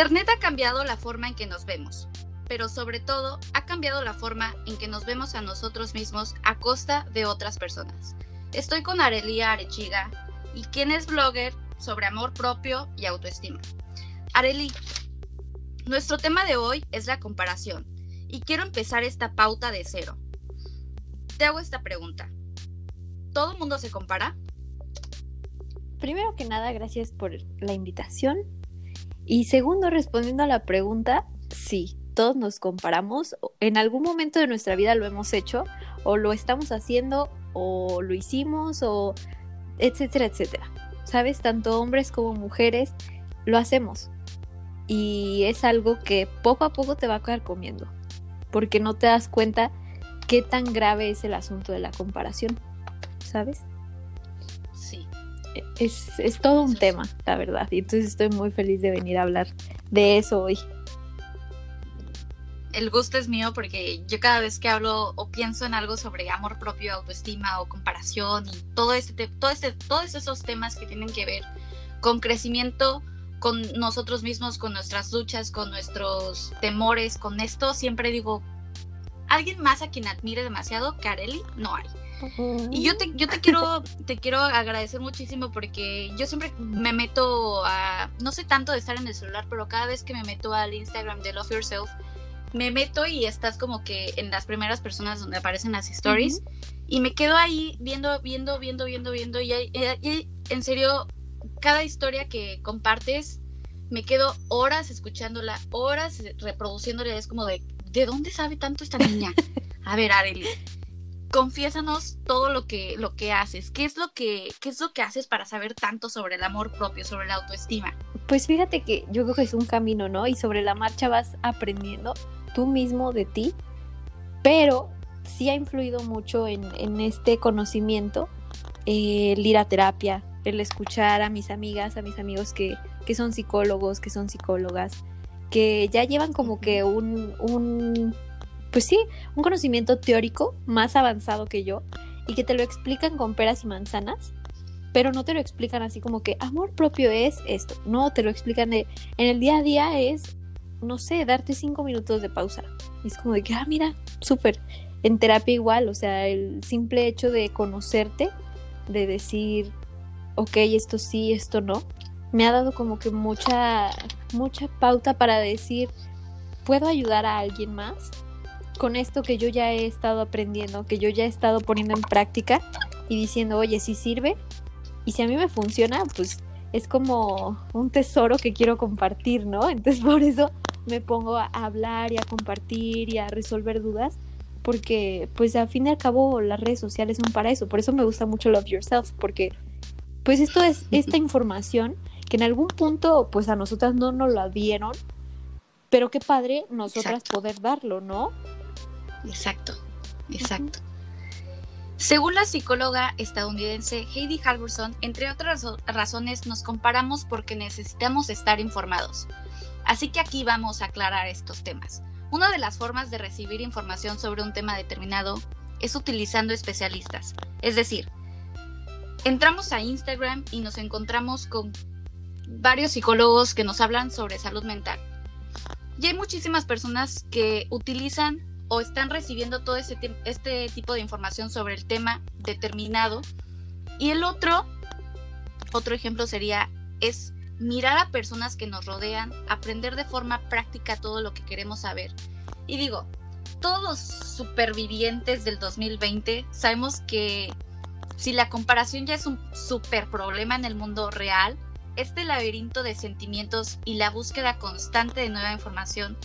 Internet ha cambiado la forma en que nos vemos, pero sobre todo ha cambiado la forma en que nos vemos a nosotros mismos a costa de otras personas. Estoy con Arelia Arechiga y quien es blogger sobre amor propio y autoestima. Areli, nuestro tema de hoy es la comparación y quiero empezar esta pauta de cero. Te hago esta pregunta. ¿Todo el mundo se compara? Primero que nada, gracias por la invitación. Y segundo, respondiendo a la pregunta, sí, todos nos comparamos. En algún momento de nuestra vida lo hemos hecho, o lo estamos haciendo, o lo hicimos, o etcétera, etcétera. ¿Sabes? Tanto hombres como mujeres lo hacemos. Y es algo que poco a poco te va a quedar comiendo, porque no te das cuenta qué tan grave es el asunto de la comparación, ¿sabes? Es, es todo un tema, la verdad. Y entonces estoy muy feliz de venir a hablar de eso hoy el gusto es mío porque yo cada vez que hablo o pienso en algo sobre amor propio, autoestima o comparación y todo este, todo este, todos esos temas que tienen que ver con crecimiento, con nosotros mismos, con nuestras luchas, con nuestros temores, con esto, siempre digo, alguien más a quien admire demasiado, Kareli, no hay. Y yo te, yo te quiero, te quiero agradecer muchísimo porque yo siempre me meto a, no sé tanto de estar en el celular, pero cada vez que me meto al Instagram de Love Yourself, me meto y estás como que en las primeras personas donde aparecen las stories. Y me quedo ahí viendo, viendo, viendo, viendo, viendo. Y, en serio, cada historia que compartes, me quedo horas escuchándola, horas reproduciéndola, es como de, ¿de dónde sabe tanto esta niña? A ver, Arely, confiésanos todo lo que, lo que haces. ¿Qué es lo que, ¿Qué es lo que haces para saber tanto sobre el amor propio, sobre la autoestima? Pues fíjate que yo creo que es un camino, ¿no? Y sobre la marcha vas aprendiendo tú mismo de ti, pero sí ha influido mucho en, este conocimiento el ir a terapia, el escuchar a mis amigas, a mis amigos que, que son psicólogos, que son psicólogas, que ya llevan como que un, un, pues sí, un conocimiento teórico más avanzado que yo y que te lo explican con peras y manzanas, pero no te lo explican así como que amor propio es esto, no, te lo explican de, en el día a día es no sé, darte cinco minutos de pausa. Es como de que, ah, mira, súper. En terapia igual, o sea, el simple hecho de conocerte, de decir, ok, esto sí, esto no, me ha dado como que mucha, mucha pauta para decir, puedo ayudar a alguien más con esto que yo ya he estado aprendiendo, que yo ya he estado poniendo en práctica y diciendo, oye, si sirve. Y si a mí me funciona, pues es como un tesoro que quiero compartir, ¿no? Entonces por eso me pongo a hablar y a compartir y a resolver dudas, porque pues al fin y al cabo las redes sociales son para eso, por eso me gusta mucho Love Yourself, porque pues esto es esta información que en algún punto pues a nosotras no nos la dieron, pero qué padre nosotras poder darlo, ¿no? Exacto, exacto. Según la psicóloga estadounidense Heidi Halvorson, entre otras razones nos comparamos porque necesitamos estar informados. Así que aquí vamos a aclarar estos temas. Una de las formas de recibir información sobre un tema determinado es utilizando especialistas. Es decir, entramos a Instagram y nos encontramos con varios psicólogos que nos hablan sobre salud mental. Y hay muchísimas personas que utilizan o están recibiendo todo ese este tipo de información sobre el tema determinado. Y el otro, otro ejemplo sería, es mirar a personas que nos rodean, aprender de forma práctica todo lo que queremos saber. Y digo, todos supervivientes del 2020 sabemos que si la comparación ya es un super problema en el mundo real, este laberinto de sentimientos y la búsqueda constante de nueva información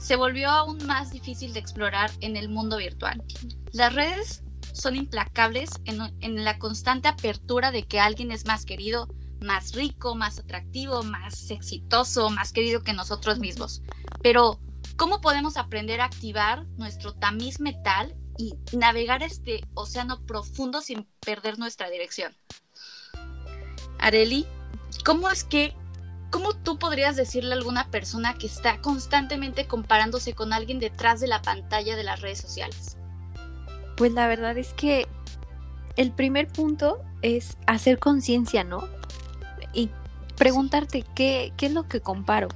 se volvió aún más difícil de explorar en el mundo virtual. Las redes son implacables en, la constante apertura de que alguien es más querido, más rico, más atractivo, más exitoso, más querido que nosotros mismos. Pero, ¿cómo podemos aprender a activar nuestro tamiz metal y navegar este océano profundo sin perder nuestra dirección? Areli, ¿cómo es que, cómo tú podrías decirle a alguna persona que está constantemente comparándose con alguien detrás de la pantalla de las redes sociales? Pues la verdad es que el primer punto es hacer conciencia, ¿no? y preguntarte qué, qué es lo que comparo.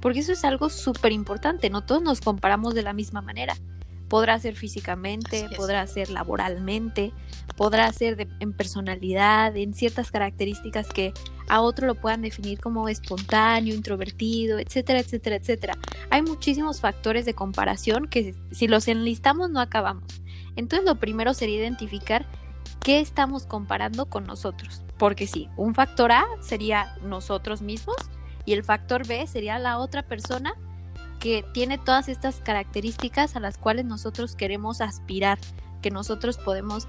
porque eso es algo súper importante, no todos nos comparamos de la misma manera. Podrá ser físicamente, podrá ser laboralmente, podrá ser en personalidad, en ciertas características que a otro lo puedan definir como espontáneo, introvertido, etcétera, etcétera, etcétera. Hay muchísimos factores de comparación que si los enlistamos no acabamos. Entonces lo primero sería identificar qué estamos comparando con nosotros. Porque sí, un factor A sería nosotros mismos y el factor B sería la otra persona que tiene todas estas características a las cuales nosotros queremos aspirar, que nosotros podemos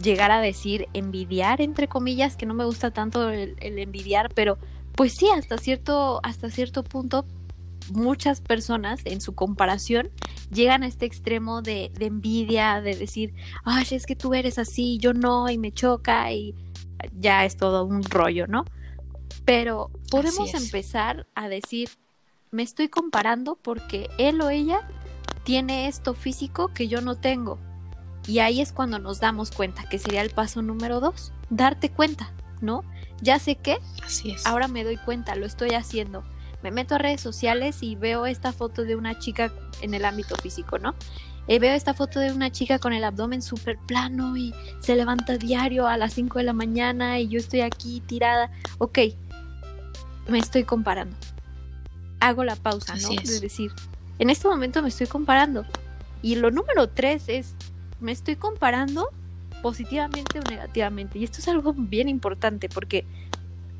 llegar a decir envidiar, entre comillas, que no me gusta tanto el, envidiar, pero pues sí, hasta cierto, hasta cierto punto, muchas personas en su comparación llegan a este extremo de, envidia, de decir, ay, es que tú eres así, yo no, y me choca, y ya es todo un rollo, ¿no? Pero podemos empezar a decir, me estoy comparando porque él o ella tiene esto físico que yo no tengo y ahí es cuando nos damos cuenta, que sería el paso número dos, darte cuenta, ¿no? Ya sé que, Así es. ahora me doy cuenta, lo estoy haciendo. Me meto a redes sociales y veo esta foto de una chica en el ámbito físico, ¿no? Eh, veo esta foto de una chica con el abdomen súper plano y se levanta diario a las 5 de la mañana y yo estoy aquí tirada. Ok, me estoy comparando. Hago la pausa, ¿no? Es. decir, en este momento me estoy comparando. Y lo número tres es me estoy comparando positivamente o negativamente. Y esto es algo bien importante porque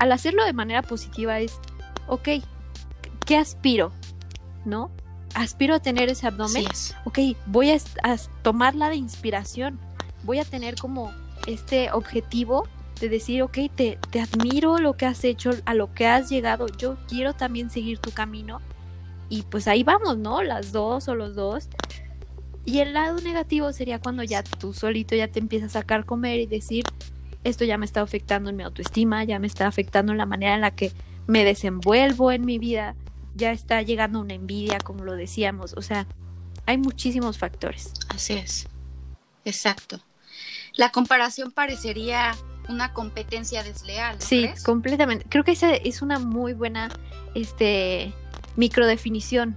al hacerlo de manera positiva es, ok, ¿qué aspiro? ¿No? Aspiro a tener ese abdomen. Ok, voy a, tomarla de inspiración. Voy a tener como este objetivo de decir, ok, te, te admiro lo que has hecho, a lo que has llegado. Yo quiero también seguir tu camino. Y pues ahí vamos, ¿no? Las dos o los dos y el lado negativo sería cuando ya tú solito ya te empiezas a sacar comer y decir, esto ya me está afectando en mi autoestima, ya me está afectando en la manera en la que me desenvuelvo en mi vida, ya está llegando una envidia, como lo decíamos. O sea, hay muchísimos factores. Así es. Exacto. La comparación parecería una competencia desleal. sí, completamente. Creo que esa es una muy buena este microdefinición,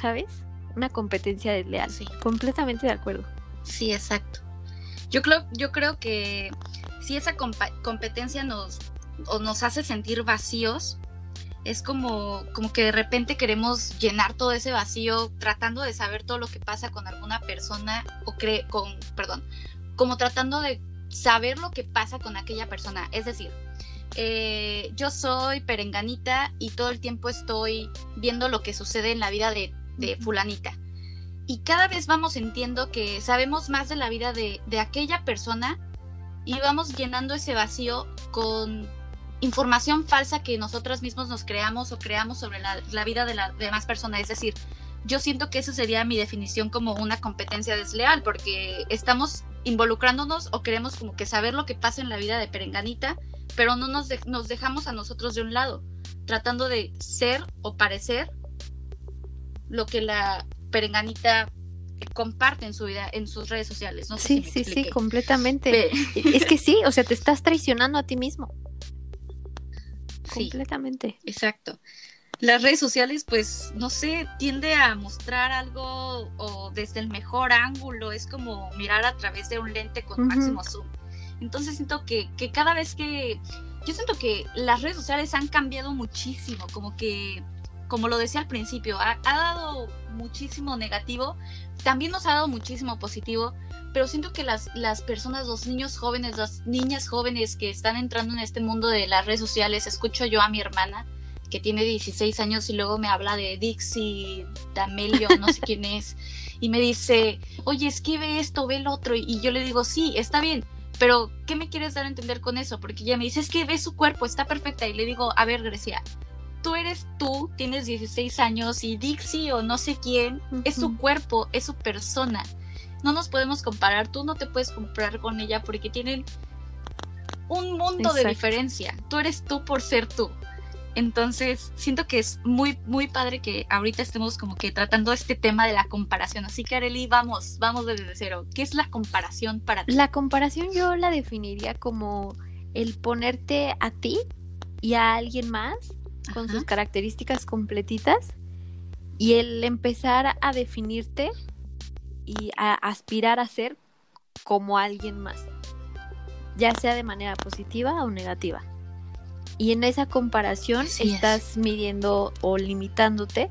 ¿sabes? una competencia desleal. Sí. Completamente de acuerdo. Sí, exacto. Yo creo, yo creo que si esa competencia nos, o nos hace sentir vacíos, es como, como que de repente queremos llenar todo ese vacío tratando de saber todo lo que pasa con alguna persona o cree con, perdón, como tratando de saber lo que pasa con aquella persona. Es decir, eh, yo soy perenganita y todo el tiempo estoy viendo lo que sucede en la vida de de fulanita. Y cada vez vamos sintiendo que sabemos más de la vida de, aquella persona y vamos llenando ese vacío con información falsa que nosotros mismos nos creamos o creamos sobre la, vida de la demás persona. Es decir, yo siento que esa sería mi definición como una competencia desleal, porque estamos involucrándonos o queremos como que saber lo que pasa en la vida de Perenganita, pero no nos, nos dejamos a nosotros de un lado, tratando de ser o parecer lo que la perenganita comparte en su vida, en sus redes sociales. No sí, sí, sí, completamente. es que sí, o sea, te estás traicionando a ti mismo. completamente. Exacto. Las redes sociales, pues, no sé, tiende a mostrar algo o desde el mejor ángulo, es como mirar a través de un lente con máximo zoom. Entonces siento que, que cada vez que, yo siento que las redes sociales han cambiado muchísimo, como que como lo decía al principio, ha, dado muchísimo negativo, también nos ha dado muchísimo positivo, pero siento que las, las personas, los niños jóvenes, las niñas jóvenes que están entrando en este mundo de las redes sociales, escucho yo a mi hermana que tiene 16 años y luego me habla de Dixie, D'Amelio, no sé quién es, y me dice, oye, esquive esto, ve el otro, y yo le digo, sí, está bien, pero ¿qué me quieres dar a entender con eso? Porque ella me dice, es que ve su cuerpo, está perfecta, y le digo, a ver, Grecia, tú eres tú, tienes 16 años y Dixie o no sé quién, es su cuerpo, es su persona. No nos podemos comparar, tú no te puedes comparar con ella porque tienen un mundo de diferencia. Tú eres tú por ser tú. Entonces, siento que es muy, muy padre que ahorita estemos como que tratando este tema de la comparación. Así que, Areli, vamos, vamos desde cero. ¿Qué es la comparación para ti? La comparación yo la definiría como el ponerte a ti y a alguien más con sus características completitas y el empezar a definirte y a aspirar a ser como alguien más, ya sea de manera positiva o negativa. Y en esa comparación estás midiendo o limitándote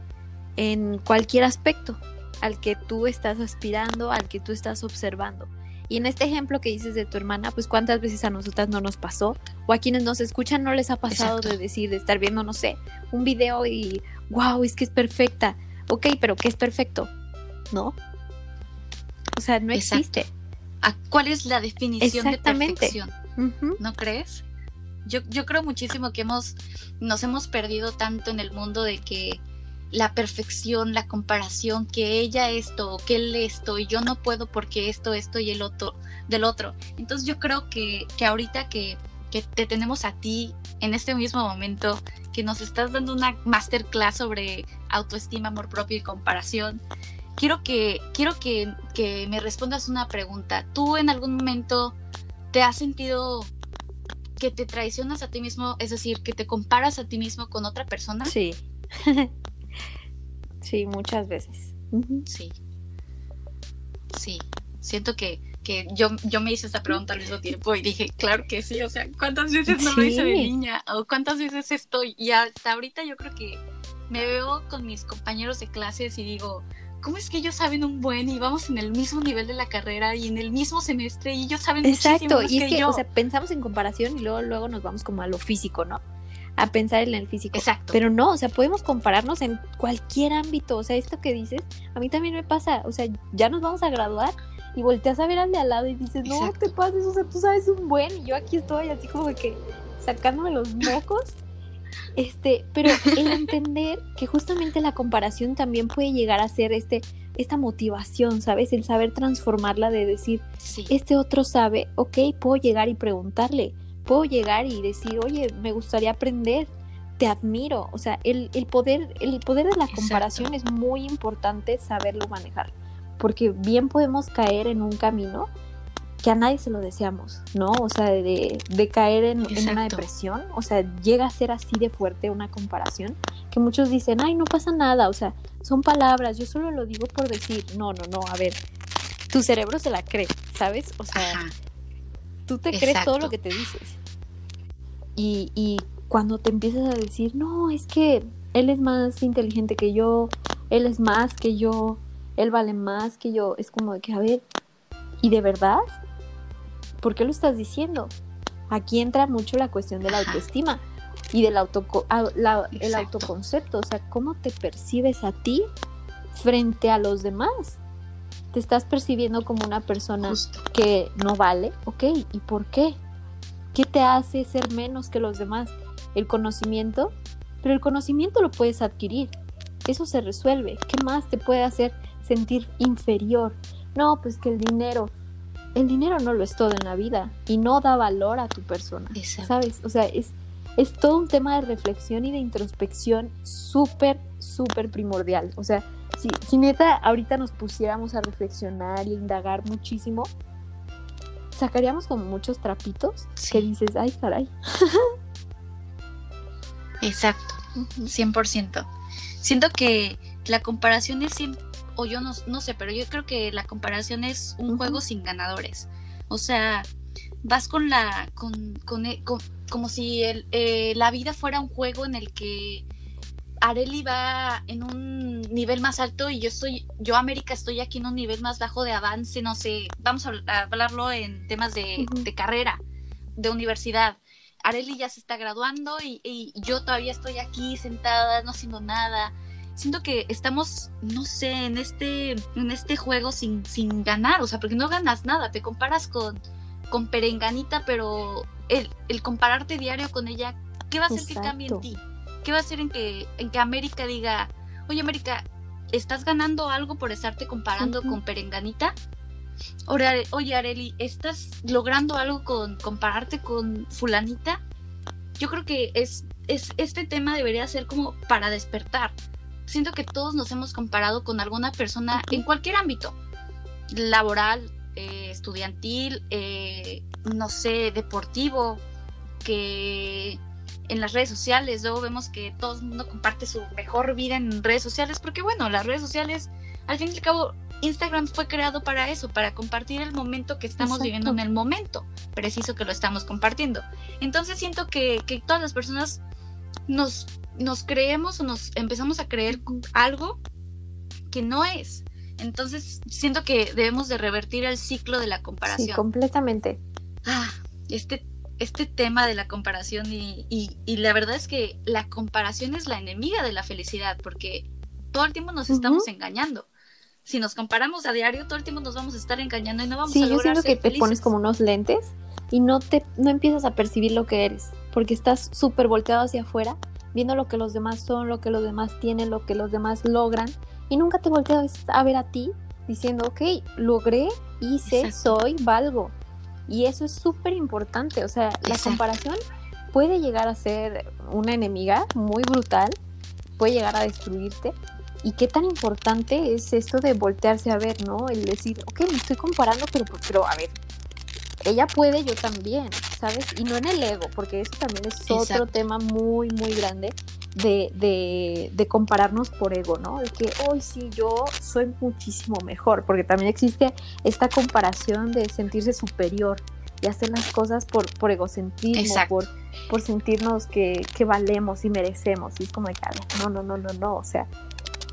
en cualquier aspecto al que tú estás aspirando, al que tú estás observando. Y en este ejemplo que dices de tu hermana, pues cuántas veces a nosotras no nos pasó, o a quienes nos escuchan no les ha pasado de decir, de estar viendo, no sé, un video y, wow, es que es perfecta. Ok, pero ¿qué es perfecto? ¿No? O sea, no existe. ¿Cuál es la definición de perfección? ¿No crees? Yo, yo creo muchísimo que hemos, nos hemos perdido tanto en el mundo de que la perfección, la comparación, que ella esto, que él esto, y yo no puedo porque esto, esto y el otro, del otro. Entonces yo creo que, que ahorita que, que te tenemos a ti en este mismo momento, que nos estás dando una masterclass sobre autoestima, amor propio y comparación, quiero que, quiero que, que me respondas una pregunta. ¿Tú en algún momento te has sentido que te traicionas a ti mismo, es decir, que te comparas a ti mismo con otra persona? Sí. sí, muchas veces. Sí. Sí. Siento que, que yo, yo me hice esta pregunta al mismo tiempo y dije, claro que sí, o sea, ¿cuántas veces no lo hice de niña? ¿O cuántas veces estoy? Y hasta ahorita yo creo que me veo con mis compañeros de clases y digo, ¿cómo es que ellos saben un buen y vamos en el mismo nivel de la carrera y en el mismo semestre y ellos saben Exacto, y es que, o sea, pensamos en comparación y luego, luego nos vamos como a lo físico, ¿no? A pensar en el físico. Exacto. Pero no, o sea, podemos compararnos en cualquier ámbito. O sea, esto que dices, a mí también me pasa. O sea, ya nos vamos a graduar y volteas a ver al de al lado y dices, no te pases, o sea, tú sabes un buen y yo aquí estoy así como que sacándome los mocos. Este, pero el entender que justamente la comparación también puede llegar a ser este, esta motivación, ¿sabes? El saber transformarla de decir, este otro sabe, ok, puedo llegar y preguntarle, puedo llegar y decir, oye, me gustaría aprender, te admiro. O sea, el, poder, el poder de la comparación es muy importante saberlo manejar, porque bien podemos caer en un camino que a nadie se lo deseamos, ¿no? O sea, de, caer en, una depresión, o sea, llega a ser así de fuerte una comparación, que muchos dicen, ay, no pasa nada, o sea, son palabras, yo solo lo digo por decir, no, no, no, a ver, tu cerebro se la cree, ¿sabes? O sea, tú te crees todo lo que te dices. Y, y cuando te empiezas a decir, no, es que él es más inteligente que yo, él es más que yo, él vale más que yo, es como de que, a ver, ¿y de verdad? ¿Por qué lo estás diciendo? Aquí entra mucho la cuestión de la autoestima y del auto, el autoconcepto, o sea, cómo te percibes a ti frente a los demás. Te estás percibiendo como una persona que no vale, ok, ¿y por qué? ¿Qué te hace ser menos que los demás? El conocimiento, pero el conocimiento lo puedes adquirir, eso se resuelve. ¿Qué más te puede hacer sentir inferior? No, pues que el dinero, el dinero no lo es todo en la vida y no da valor a tu persona, ¿sabes? O sea, es, es todo un tema de reflexión y de introspección súper, súper primordial. O sea, si, si neta ahorita nos pusiéramos a reflexionar y indagar muchísimo, sacaríamos como muchos trapitos que dices, ay, caray. Exacto, 100%. Siento que la comparación es siempre o yo no, no sé, pero yo creo que la comparación es un juego sin ganadores. O sea, vas con la, con, con, e, como si el, eh, la vida fuera un juego en el que Areli va en un nivel más alto y yo estoy, yo América estoy aquí en un nivel más bajo de avance, no sé, vamos a hablarlo en temas de, de carrera, de universidad. Areli ya se está graduando y, y, yo todavía estoy aquí sentada, no haciendo nada siento que estamos, no sé, en este, en este juego sin, sin ganar, o sea, porque no ganas nada, te comparas con, con Perenganita, pero el, el compararte diario con ella, ¿qué va a hacer que cambie en ti? ¿Qué va a hacer en que, en que América diga, oye América, ¿estás ganando algo por estarte comparando con Perenganita? Oye Areli, ¿estás logrando algo con compararte con fulanita? Yo creo que es, es, este tema debería ser como para despertar siento que todos nos hemos comparado con alguna persona en cualquier ámbito, laboral, eh, estudiantil, eh, no sé, deportivo, que en las redes sociales, luego vemos que todo el mundo comparte su mejor vida en redes sociales, porque bueno, las redes sociales, al fin y al cabo, Instagram fue creado para eso, para compartir el momento que estamos viviendo en el momento preciso que lo estamos compartiendo. Entonces siento que, que todas las personas nos, nos creemos o nos empezamos a creer algo que no es. Entonces siento que debemos de revertir el ciclo de la comparación. Sí, completamente. Ah, este, este tema de la comparación y, y, la verdad es que la comparación es la enemiga de la felicidad porque todo el tiempo nos estamos engañando. Si nos comparamos a diario, todo el tiempo nos vamos a estar engañando y no vamos a lograr yo siento que te pones como unos lentes y no te no empiezas a percibir lo que eres, porque estás súper volteado hacia afuera, viendo lo que los demás son, lo que los demás tienen, lo que los demás logran, y nunca te volteas a ver a ti diciendo, ok, logré, hice, soy, valgo. Y eso es súper importante, o sea, la comparación puede llegar a ser una enemiga muy brutal, puede llegar a destruirte. Y qué tan importante es esto de voltearse a ver, ¿no? El decir, ok, me estoy comparando, pero, pero a ver, ella puede, yo también, ¿sabes? Y no en el ego, porque eso también es otro tema muy, muy grande de, de, de, compararnos por ego, ¿no? De que hoy sí yo soy muchísimo mejor, porque también existe esta comparación de sentirse superior y hacer las cosas por, por egocentrismo, por, por sentirnos que, que, valemos y merecemos. Y es como de que, no, no, no, no, no, o sea,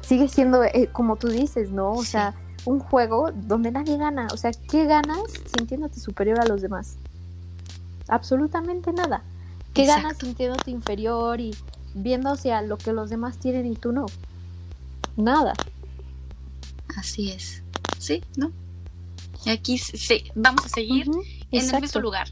sigue siendo eh, como tú dices, ¿no? O sea, un juego donde nadie gana. O sea, ¿qué ganas sintiéndote superior a los demás? Absolutamente nada. ¿Qué ganas sintiéndote inferior y viendo hacia lo que los demás tienen y tú no? Nada. Así es. Sí, ¿no? Y aquí sí, vamos a seguir en el mismo lugar.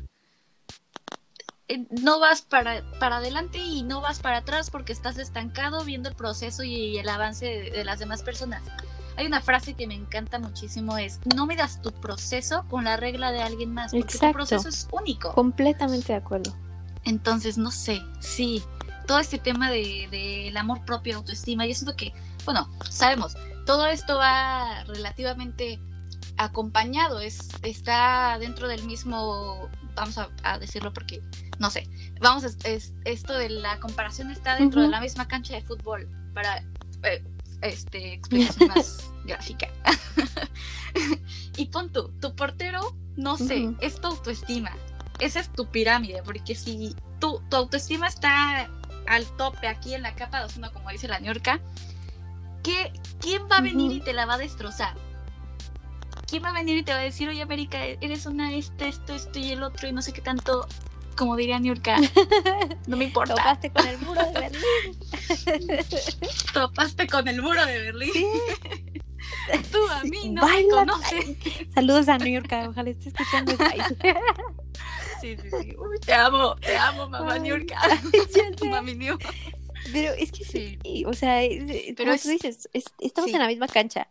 No vas para, para adelante y no vas para atrás porque estás estancado viendo el proceso y el avance de las demás personas. Hay una frase que me encanta muchísimo, es no midas tu proceso con la regla de alguien más, porque tu proceso es único. Completamente de acuerdo. Entonces, no sé, sí, todo este tema del de, amor propio, autoestima, yo siento que, bueno, sabemos, todo esto va relativamente acompañado, es, está dentro del mismo, vamos a, decirlo porque, no sé, vamos, es, esto de la comparación está dentro de la misma cancha de fútbol, para, eh, este, explicación más gráfica. y pon tú, tu portero, no sé, es tu autoestima. Esa es tu pirámide, porque si tu, tu autoestima está al tope aquí en la capa de ozono, como dice la ñorca, ¿qué, ¿quién va a venir y te la va a destrozar? ¿Quién va a venir y te va a decir, oye, América, eres una este, esto, esto y el otro y no sé qué tanto? Como diría Niurka, no me importa. Topaste con el muro de Berlín. Topaste con el muro de Berlín. Tú a mí no me conoces. Saludos a Niurka, ojalá esté escuchando Sí, sí, sí. te amo, te amo, mamá Niurka. Mami Niu. Pero es que sí, o sea, pero tú dices, estamos en la misma cancha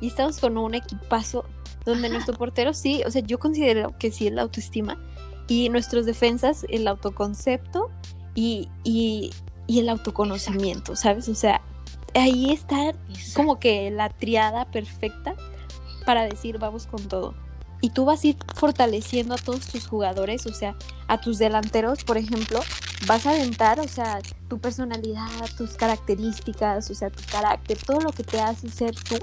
y estamos con un equipazo donde nuestro portero sí, o sea, yo considero que sí es la autoestima, y nuestros defensas, el autoconcepto y, y, el autoconocimiento, ¿sabes? O sea, ahí está como que la triada perfecta para decir vamos con todo. Y tú vas a ir fortaleciendo a todos tus jugadores, o sea, a tus delanteros, por ejemplo, vas a aventar, o sea, tu personalidad, tus características, o sea, tu carácter, todo lo que te hace ser tú.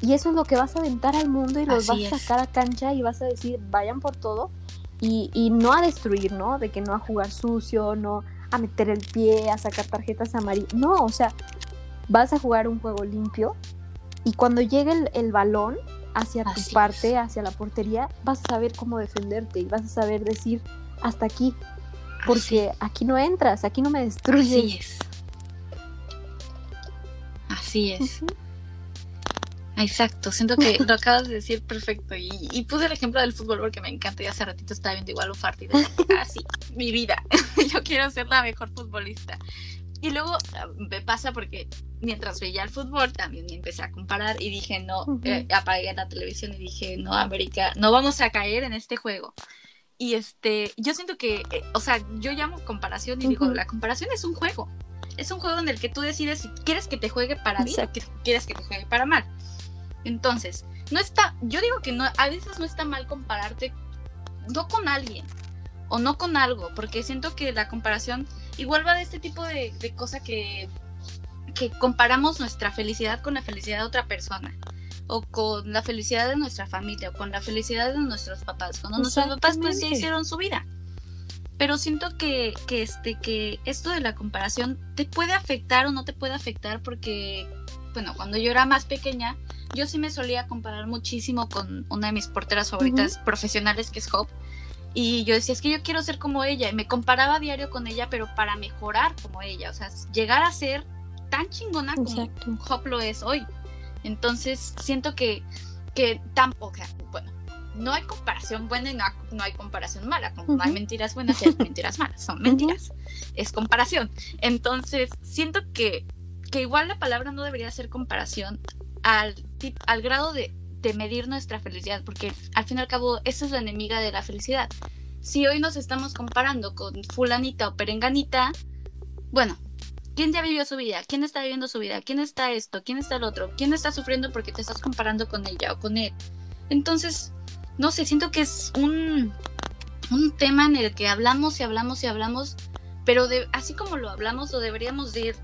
Y eso es lo que vas a aventar al mundo y los vas a sacar a cancha y vas a decir, vayan por todo y, no a destruir, ¿no? De que no a jugar sucio, no a meter el pie, a sacar tarjetas amarillas. No, o sea, vas a jugar un juego limpio y cuando llegue el, balón hacia tu parte, hacia la portería, vas a saber cómo defenderte y vas a saber decir hasta aquí. Porque aquí no entras, aquí no me destruyes. Así es. Así es. Exacto, siento que lo acabas de decir perfecto. Y, puse el ejemplo del fútbol porque me encanta. Y hace ratito estaba viendo igual un partido. Así, ah, mi vida. Yo quiero ser la mejor futbolista. Y luego ah, me pasa porque mientras veía el fútbol también me empecé a comparar y dije, no, eh, apagué la televisión y dije, no, América, no vamos a caer en este juego. Y este, yo siento que, eh, o sea, yo llamo comparación y digo, la comparación es un juego. Es un juego en el que tú decides si quieres que te juegue para bien o quieres que te juegue para mal. Entonces, no está, yo digo que no, a veces no está mal compararte, no con alguien o no con algo, porque siento que la comparación igual va de este tipo de, de cosa que, que comparamos nuestra felicidad con la felicidad de otra persona o con la felicidad de nuestra familia o con la felicidad de nuestros papás cuando nuestros papás pues ya hicieron su vida. Pero siento que, que, este, que esto de la comparación te puede afectar o no te puede afectar porque, bueno, cuando yo era más pequeña, yo sí me solía comparar muchísimo con una de mis porteras favoritas profesionales, que es Hope. Y yo decía, es que yo quiero ser como ella. Y me comparaba a diario con ella, pero para mejorar como ella. O sea, llegar a ser tan chingona como Hope lo es hoy. Entonces, siento que, que tampoco, bueno, no hay comparación buena y no, hay comparación mala. Como no hay mentiras buenas y hay mentiras malas. Son mentiras. Es comparación. Entonces, siento que, que igual la palabra no debería ser comparación al, al grado de, de medir nuestra felicidad, porque al fin y al cabo, esa es la enemiga de la felicidad. Si hoy nos estamos comparando con fulanita o perenganita, bueno, ¿quién ya vivió su vida? ¿Quién está viviendo su vida? ¿Quién está esto? ¿Quién está el otro? ¿Quién está sufriendo porque te estás comparando con ella o con él? Entonces, no sé, siento que es un, un tema en el que hablamos y hablamos y hablamos, pero de, así como lo hablamos, lo deberíamos de ir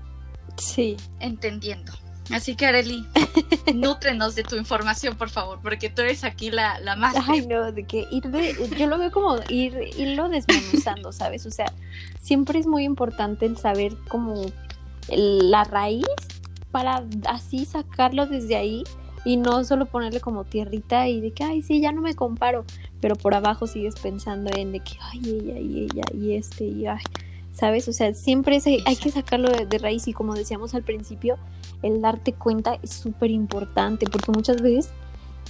sí. entendiendo. Así que Areli, nútrenos de tu información, por favor, porque tú eres aquí la, la más. Ay, no, de que ir de, yo lo veo como ir, irlo desmenuzando, ¿sabes? O sea, siempre es muy importante el saber como la raíz para así sacarlo desde ahí y no solo ponerle como tierrita y de que, ay, sí, ya no me comparo, pero por abajo sigues pensando en de que, ay, ella y ella y este y ay, ¿sabes? O sea, siempre hay que sacarlo de, raíz y como decíamos al principio, el darte cuenta es súper importante porque muchas veces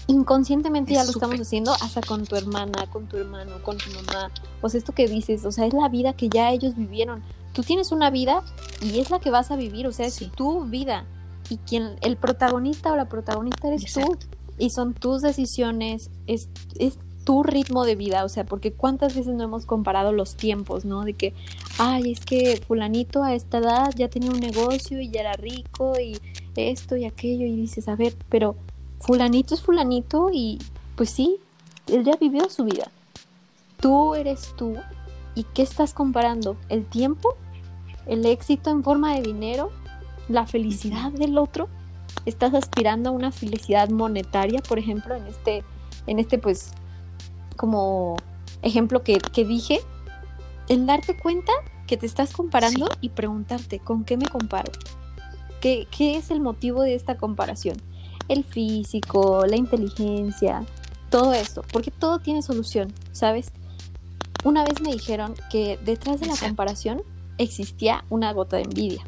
inconscientemente ya lo estamos haciendo hasta con tu hermana, con tu hermano, con tu mamá. O sea, esto que dices, o sea, es la vida que ya ellos vivieron. Tú tienes una vida y es la que vas a vivir, o sea, es tu vida y quien el protagonista o la protagonista eres tú y son tus decisiones, es, es tu ritmo de vida, o sea, porque cuántas veces no hemos comparado los tiempos, ¿no? De que, ay, es que fulanito a esta edad ya tenía un negocio y ya era rico y esto y aquello y dices, a ver, pero fulanito es fulanito y pues sí, él ya vivió su vida. Tú eres tú y ¿qué estás comparando? ¿El tiempo? ¿El éxito en forma de dinero? la felicidad del otro, estás aspirando a una felicidad monetaria, por ejemplo, en este, en este pues, como ejemplo que, dije, el darte cuenta que te estás comparando y preguntarte, ¿con qué me comparo? ¿Qué, ¿Qué es el motivo de esta comparación? El físico, la inteligencia, todo esto, porque todo tiene solución, ¿sabes? Una vez me dijeron que detrás de la comparación existía una gota de envidia.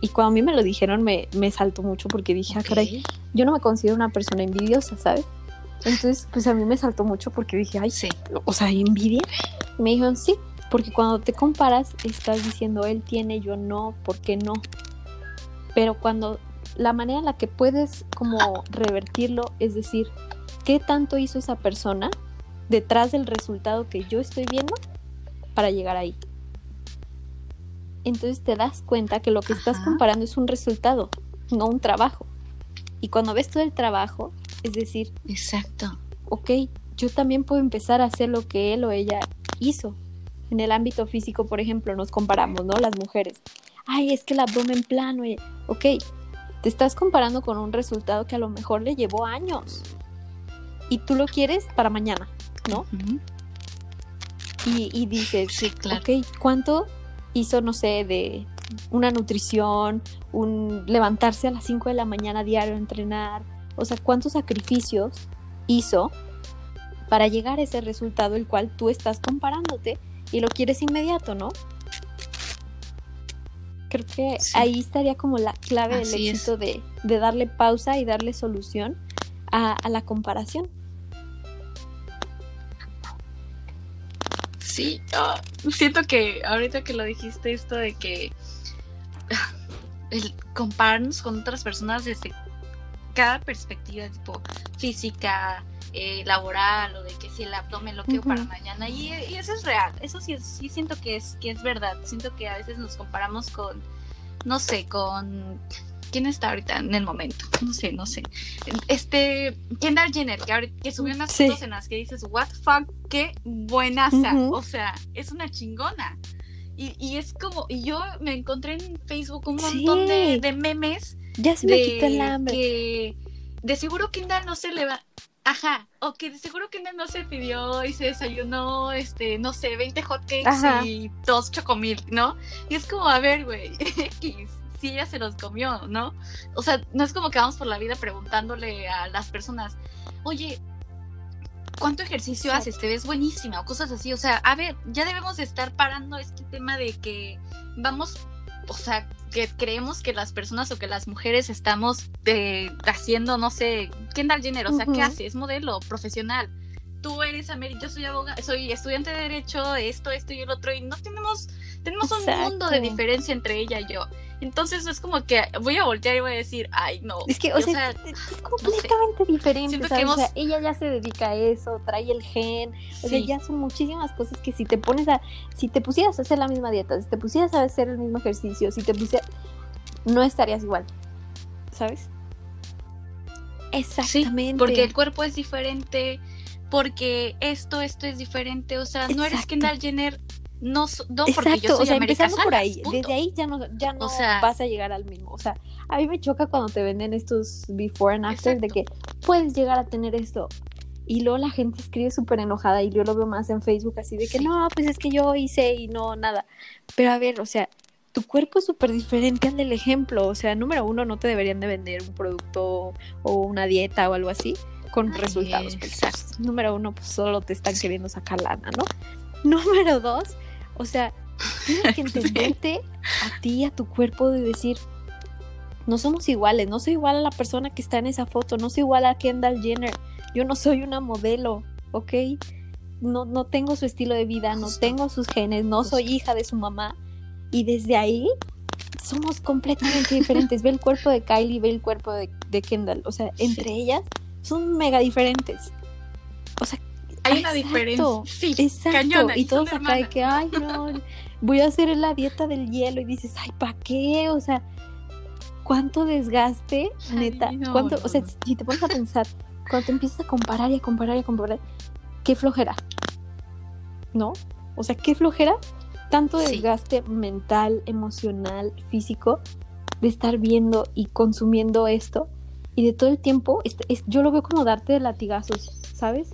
Y cuando a mí me lo dijeron me, me saltó mucho porque dije, ah, caray, yo no me considero una persona envidiosa, ¿sabes? Entonces, pues a mí me saltó mucho porque dije, ay, sí. o sea, envidia. Y me dijeron, sí, porque cuando te comparas estás diciendo, él tiene, yo no, ¿por qué no? Pero cuando la manera en la que puedes como revertirlo es decir, ¿qué tanto hizo esa persona detrás del resultado que yo estoy viendo para llegar ahí? entonces te das cuenta que lo que estás comparando es un resultado, no un trabajo. Y cuando ves todo el trabajo, es decir, exacto. Ok, yo también puedo empezar a hacer lo que él o ella hizo. En el ámbito físico, por ejemplo, nos comparamos, ¿no? Las mujeres. Ay, es que el abdomen plano. Ok, te estás comparando con un resultado que a lo mejor le llevó años. Y tú lo quieres para mañana, ¿no? y, y, dices, sí, claro. ok, ¿cuánto hizo, no sé, de una nutrición, un levantarse a las 5 de la mañana diario a entrenar, o sea, cuántos sacrificios hizo para llegar a ese resultado el cual tú estás comparándote y lo quieres inmediato, ¿no? Creo que ahí estaría como la clave del éxito de, darle pausa y darle solución a la comparación. sí, ah, siento que ahorita que lo dijiste esto de que el compararnos con otras personas desde cada perspectiva, tipo física, eh, laboral, o de que si el abdomen lo quiero para mañana, y, eso es real, eso sí, sí siento que es, que es verdad, siento que a veces nos comparamos con, no sé, con ¿Quién está ahorita en el momento? No sé, no sé. Este, Kendall Jenner, que, que subió unas fotos en las que dices, what fuck, qué buenaza. O sea, es una chingona. Y, y es como, y yo me encontré en Facebook un montón de memes Ya se me quitó el hambre. que de seguro Kendall no se le va. Ajá, o que de seguro Kendall no se pidió y se desayunó, este, no sé, 20 hotcakes Ajá. y dos chocomil, ¿no? Y es como, a ver, güey, X, si ella se los comió, ¿no? O sea, no es como que vamos por la vida preguntándole a las personas, oye, ¿cuánto ejercicio haces? Te ves buenísima o cosas así. O sea, a ver, ya debemos de estar parando este tema de que vamos, o sea, que creemos que las personas o que las mujeres estamos eh, haciendo, no sé, Kendall Jenner, o sea, ¿qué Ujú. hace? Es modelo profesional. Tú eres América, yo soy abogada, soy estudiante de derecho, esto, esto y el otro, y no tenemos, tenemos un mundo de diferencia entre ella y yo. Entonces es como que voy a voltear y voy a decir, ay, no. Es que, o sea, es, es completamente diferente. O sea, ella ya se dedica a eso, trae el gen, o sea, ya son muchísimas cosas que si te pones a, si te pusieras a hacer la misma dieta, si te pusieras a hacer el mismo ejercicio, si te pusieras, no estarías igual, ¿sabes? Exactamente. Sí, porque el cuerpo es diferente, porque esto, esto es diferente. O sea, no eres. Kendall Jenner, no, no porque Exacto, yo soy o sea, empezando por ahí, punto. desde ahí ya no, ya no O sea- vas a llegar al mismo. O sea, a mí me choca cuando te venden estos before and after de que puedes llegar a tener esto. Y luego la gente escribe súper enojada y yo lo veo más en Facebook así de que Sí. no, pues es que yo hice y no, nada. Pero a ver, o sea, tu cuerpo es súper diferente al del ejemplo. O sea, número uno, no te deberían de vender un producto o una dieta o algo así con resultados. exacto. pues, número uno, pues solo te están queriendo sacar lana, ¿no? Número dos, o sea, tienes que entenderte a ti, a tu cuerpo, de decir, no somos iguales, no soy igual a la persona que está en esa foto, no soy igual a Kendall Jenner, yo no soy una modelo, ¿ok? No, no tengo su estilo de vida, no tengo sus genes, no soy hija de su mamá. Y desde ahí somos completamente diferentes. Ve el cuerpo de Kylie, ve el cuerpo de, de Kendall. O sea, entre ellas son mega diferentes. O sea, Hay una exacto, diferencia. Sí, Exacto, cañona, y todos acá de que, ay, no, voy a hacer la dieta del hielo y dices, ay, ¿para qué? O sea, ¿cuánto desgaste, Ay, neta? no, ¿Cuánto, no, o sea, si te pones a pensar, cuando te empiezas a comparar y a comparar y a comparar, qué flojera, ¿no? O sea, qué flojera, tanto Sí. desgaste mental, emocional, físico, de estar viendo y consumiendo esto y de todo el tiempo, es- es- yo lo veo como darte de latigazos, ¿sabes?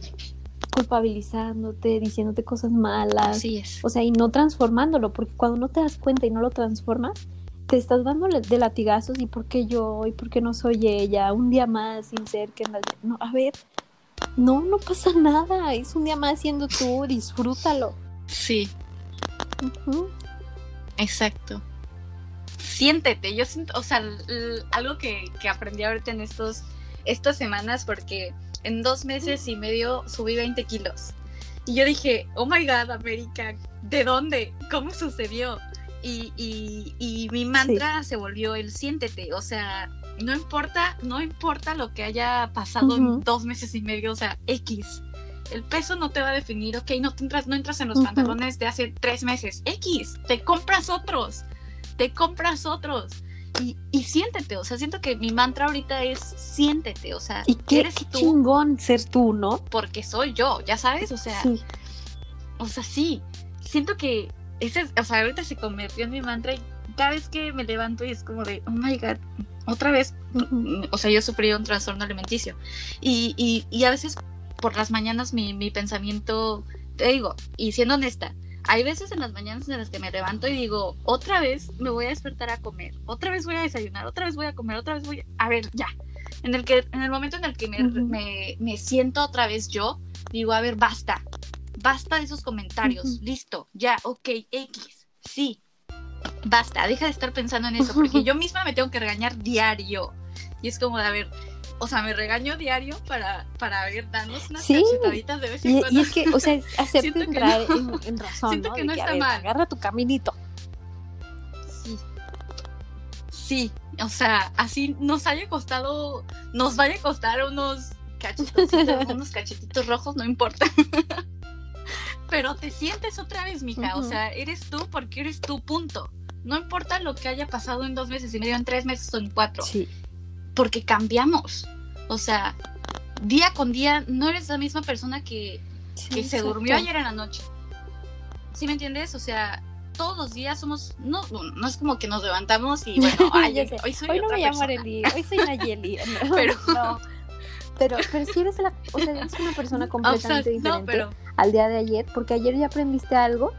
Culpabilizándote, diciéndote cosas malas, Así es. o sea, y no transformándolo, porque cuando no te das cuenta y no lo transformas, te estás dando de latigazos y por qué yo, y por qué no soy ella, un día más sin ser que no, a ver, no, no pasa nada, es un día más siendo tú, disfrútalo. Sí, exacto. Siéntete, yo siento, o sea, algo que, que aprendí ahorita en estos, estas semanas, porque en dos meses y medio subí 20 kilos. Y yo dije, oh my god, América, ¿de dónde? ¿Cómo sucedió? Y, y, y mi mantra se volvió el siéntete, o sea, no importa, no importa lo que haya pasado en dos meses y medio, o sea, X. El peso no te va a definir, ok, no, te entras, no entras en los Ujú. pantalones de hace tres meses, X, te compras otros, te compras otros. Y, y siéntete, o sea, siento que mi mantra ahorita es siéntete, o sea, Y qué, eres qué tú chingón ser tú, ¿no? porque soy yo, ya sabes, o sea, Sí, o sea, sí, siento que ese, es- o sea, ahorita se convirtió en mi mantra y cada vez que me levanto y es como de, oh my god, otra vez, o sea, yo sufrí un trastorno alimenticio y, y, y a veces por las mañanas mi, mi pensamiento, te digo, y siendo honesta, hay veces en las mañanas en las que me levanto y digo, otra vez me voy a despertar a comer, otra vez voy a desayunar, otra vez voy a comer, otra vez voy a... A ver, ya. En el, que, en el momento en el que me, me, me siento otra vez yo, digo, a ver, basta, basta de esos comentarios, listo, ya, ok, X, sí, basta, deja de estar pensando en eso, porque yo misma me tengo que regañar diario. Y es como de, a ver, o sea, me regaño diario para, para ver, darnos unas Sí. cachetaditas de vez en Y, cuando. y es que, o sea, hacerte entrar no. en, en razón, Siento ¿no? que no está ver, mal. agarra tu caminito. Sí. Sí, o sea, así nos haya costado, nos vaya a costar unos cachetitos, unos cachetitos rojos, no importa. Pero te sientes otra vez, mija, o sea, eres tú porque eres tú, punto. No importa lo que haya pasado en dos meses y medio, en tres meses o en cuatro. Sí. Porque cambiamos. O sea, día con día no eres la misma persona que, que se durmió ayer en la noche. ¿Sí me entiendes? O sea, todos los días somos, no, no es como que nos levantamos y bueno, ay, hoy soy Hoy no otra me llamo. Arely, hoy soy Nayeli. No, Pero- no. Pero, pero si eres, la, o sea, eres una persona O sea, completamente no, diferente pero al día de ayer, porque ayer ya aprendiste algo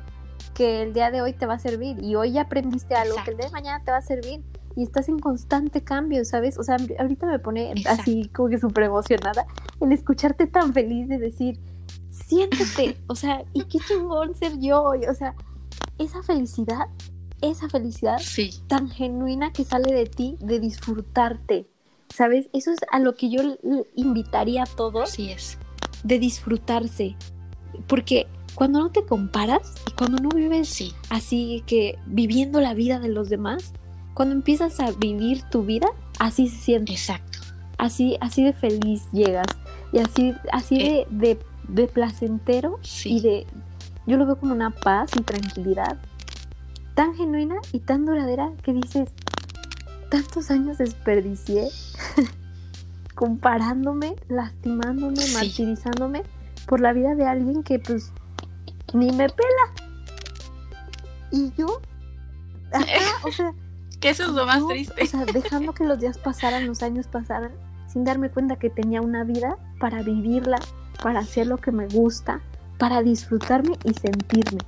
que el día de hoy te va a servir y hoy ya aprendiste algo que el día de mañana te va a servir y estás en constante cambio, ¿sabes? O sea, ahorita me pone Exacto. así como que súper emocionada en escucharte tan feliz de decir, siéntete, o sea, y qué chingón ser yo hoy, o sea, esa felicidad, esa felicidad sí, tan genuina que sale de ti, de disfrutarte, ¿sabes? Eso es a lo que yo invitaría a todos es. de disfrutarse. Porque cuando no te comparas y cuando no vives Sí, así que viviendo la vida de los demás, cuando empiezas a vivir tu vida, así se siente, exacto. así, así de feliz llegas y así, así Eh. de, de, de placentero Sí. y de, yo lo veo como una paz y tranquilidad tan genuina y tan duradera que dices, tantos años desperdicié comparándome, lastimándome, Sí. martirizándome por la vida de alguien que pues ni me pela. Y yo, ajá, o sea, Que eso es lo más triste. o sea, dejando que los días pasaran, los años pasaran, sin darme cuenta que tenía una vida para vivirla, para hacer lo que me gusta, para disfrutarme y sentirme.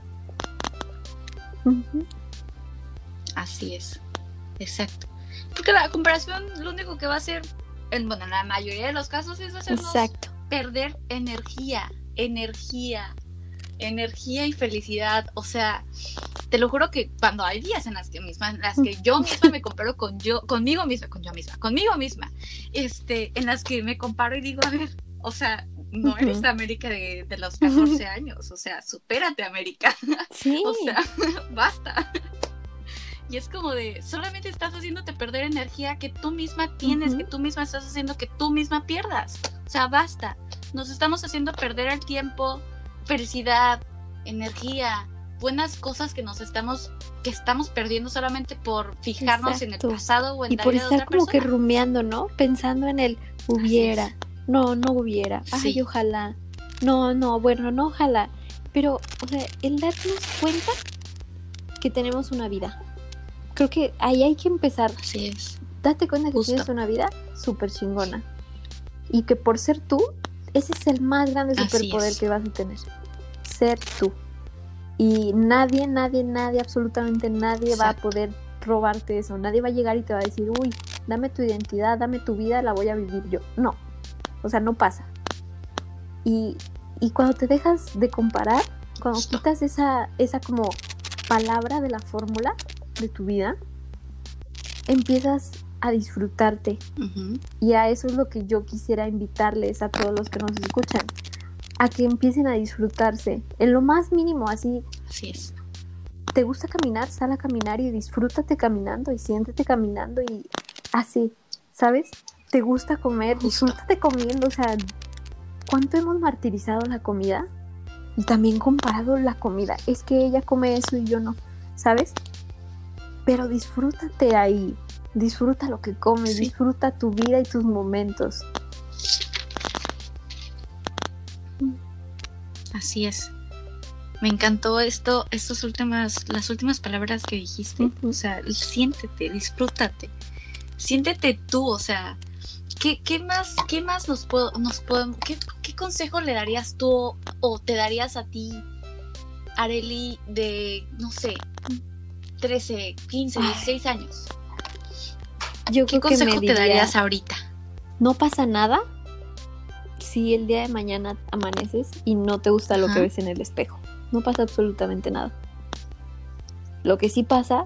Así es. Exacto. Porque la comparación lo único que va a hacer, en, bueno, en la mayoría de los casos es hacernos Exacto. perder energía, energía, energía y felicidad. O sea, te lo juro que cuando hay días en las que misma, en las que yo misma me comparo con yo, conmigo misma, con yo misma, conmigo misma, este, en las que me comparo y digo, a ver, o sea, no eres América de, de los 14 años, o sea, supérate América. Sí. O sea, basta. Y es como de, solamente estás haciéndote perder energía que tú misma tienes, que tú misma estás haciendo que tú misma pierdas. O sea, basta. Nos estamos haciendo perder el tiempo, felicidad, energía, buenas cosas que nos estamos, que estamos perdiendo solamente por fijarnos en el pasado o en y por estar otra como que rumiando, ¿no? Pensando en el hubiera. No, no hubiera. Ay, Sí. ojalá. No, no, bueno, no, ojalá. Pero, o sea, el darnos cuenta que tenemos una vida. Creo que ahí hay que empezar. Así es. Date cuenta que Justo. tienes una vida súper chingona. Y que por ser tú, ese es el más grande Así superpoder es. que vas a tener. Ser tú. Y nadie, nadie, nadie, absolutamente nadie va a poder robarte eso. Nadie va a llegar y te va a decir, uy, dame tu identidad, dame tu vida, la voy a vivir yo. No. O sea, no pasa. Y, y cuando te dejas de comparar, cuando Justo. quitas esa, esa como palabra de la fórmula de tu vida, empiezas a disfrutarte. Y a eso es lo que yo quisiera invitarles a todos los que nos escuchan. A que empiecen a disfrutarse. En lo más mínimo, así, Así es. ¿te gusta caminar? Sal a caminar y disfrútate caminando y siéntete caminando y así, ¿sabes? ¿Te gusta comer? Justo. Disfrútate comiendo. O sea, ¿cuánto hemos martirizado la comida? Y también comparado la comida. Es que ella come eso y yo no, ¿sabes? Pero disfrútate ahí. Disfruta lo que comes, Sí. disfruta tu vida y tus momentos. Así es. Me encantó esto, estas últimas, las últimas palabras que dijiste. O sea, siéntete, disfrútate. Siéntete tú, o sea, ¿qué, qué más, qué más nos puedo, nos podemos, qué, qué consejo le darías tú o te darías a ti, Areli, de, no sé, 13, 15, Ay. 16 años? Yo ¿Qué creo que me consejo te darías ahorita? no pasa nada si el día de mañana amaneces y no te gusta lo que ves en el espejo. No pasa absolutamente nada. Lo que sí pasa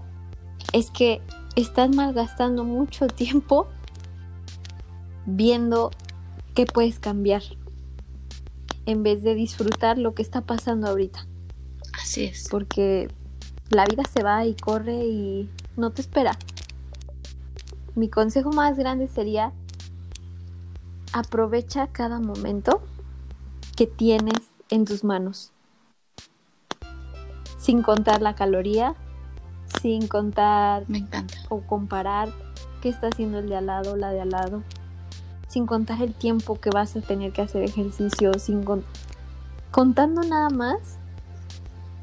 es que estás malgastando mucho tiempo viendo qué puedes cambiar en vez de disfrutar lo que está pasando ahorita. Así es. Porque la vida se va y corre y no te espera. Mi consejo más grande sería aprovecha cada momento que tienes en tus manos. Sin contar la caloría, sin contar Me encanta. o comparar qué está haciendo el de al lado o la de al lado, sin contar el tiempo que vas a tener que hacer ejercicio, sin con- contando nada más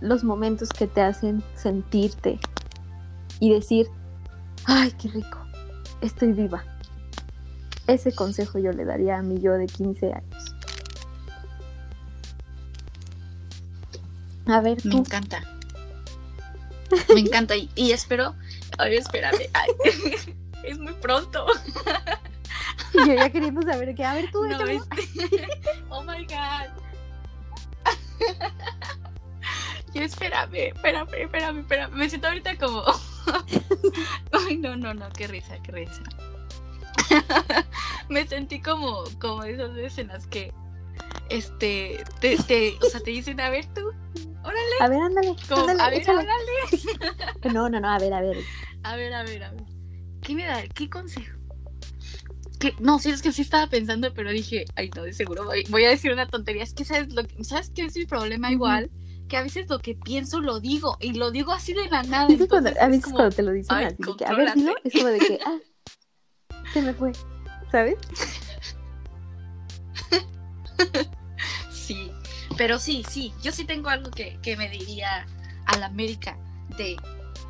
los momentos que te hacen sentirte y decir, ay, qué rico, estoy viva. Ese consejo yo le daría a mi yo de 15 años. A ver, Me tú. encanta. Me encanta. Y, y espero. Ay, espérame. Ay, es muy pronto. Yo ya queriendo saber qué. A ver, tú, No, este- Oh my god. Yo espérame, espérame, espérame, espérame. Me siento ahorita como. Ay, no, no, no, qué risa, qué risa. Me sentí como, como esas veces en las que este te, te, o sea, te dicen, a ver tú, órale, A ver, ándale. como, ándale, a ver, échale. órale. No, no, no, a ver, a ver. A ver, a ver, a ver. ¿Qué me da? ¿Qué consejo? ¿Qué? No, sí, es que sí estaba pensando, pero dije, ay, no, de seguro voy, voy a decir una tontería. Es que, ¿sabes, lo que, ¿sabes qué es mi problema igual? Que a veces lo que pienso lo digo, y lo digo así de la nada. Cuando- a es veces como, cuando te lo dicen así, que, a ver, dilo, es como de que, ah, se me fue, ¿sabes? Sí, pero sí, sí, yo sí tengo algo que, que me diría a la América de...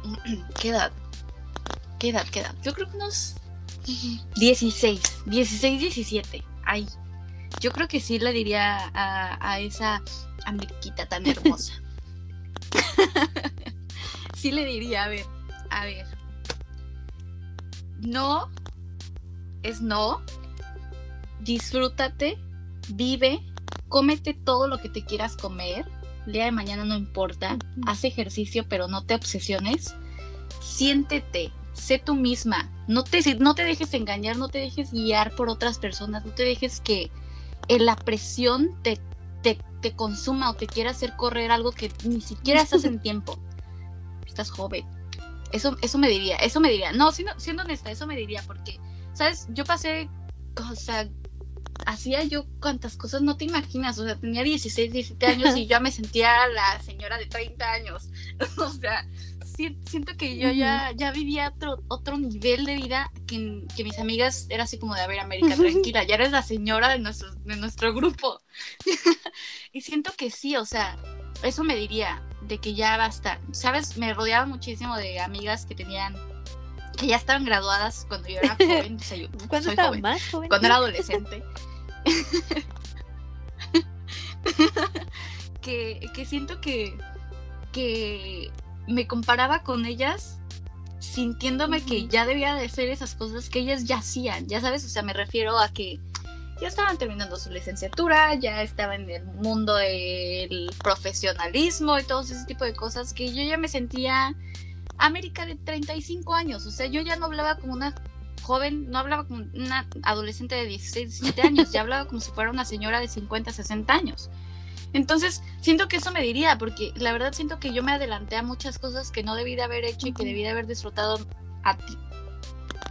¿Qué edad? ¿Qué edad? ¿Qué edad? Yo creo que unos 16, 16, 17, ahí. Yo creo que sí le diría a, a esa Ameriquita tan hermosa. sí le diría, a ver, a ver. No es no. Disfrútate, vive, cómete todo lo que te quieras comer. El día de mañana no importa. Haz ejercicio, pero no te obsesiones. Siéntete, sé tú misma. No te, no te dejes engañar, no te dejes guiar por otras personas, no te dejes que eh, la presión te, te, consuma o te quiera hacer correr algo que ni siquiera estás en tiempo. Estás joven. Eso, eso me diría, eso me diría. No, siendo, siendo honesta, eso me diría, porque, ¿sabes? Yo pasé, o sea, hacía yo cuantas cosas no te imaginas. O sea, tenía 16, 17 años y yo me sentía la señora de 30 años. o sea, siento que yo ya, ya vivía otro, otro nivel de vida que, que mis amigas era así como de, a ver, América, tranquila, ya eres la señora de nuestro, de nuestro grupo. y siento que sí, o sea, eso me diría de que ya basta. ¿Sabes? Me rodeaba muchísimo de amigas que tenían, que ya estaban graduadas cuando yo era joven. O sea, yo ¿Cuándo estaba joven más joven? cuando era adolescente. que, que siento que, que me comparaba con ellas sintiéndome que ya debía de hacer esas cosas que ellas ya hacían, ya sabes, o sea, me refiero a que ya estaban terminando su licenciatura, ya estaba en el mundo del profesionalismo y todo ese tipo de cosas que yo ya me sentía América de 35 años, o sea, yo ya no hablaba como una joven, no hablaba como una adolescente de 16, 17 años, ya hablaba como si fuera una señora de 50, 60 años. Entonces, siento que eso me diría, porque la verdad siento que yo me adelanté a muchas cosas que no debí de haber hecho y que debí de haber disfrutado a ti-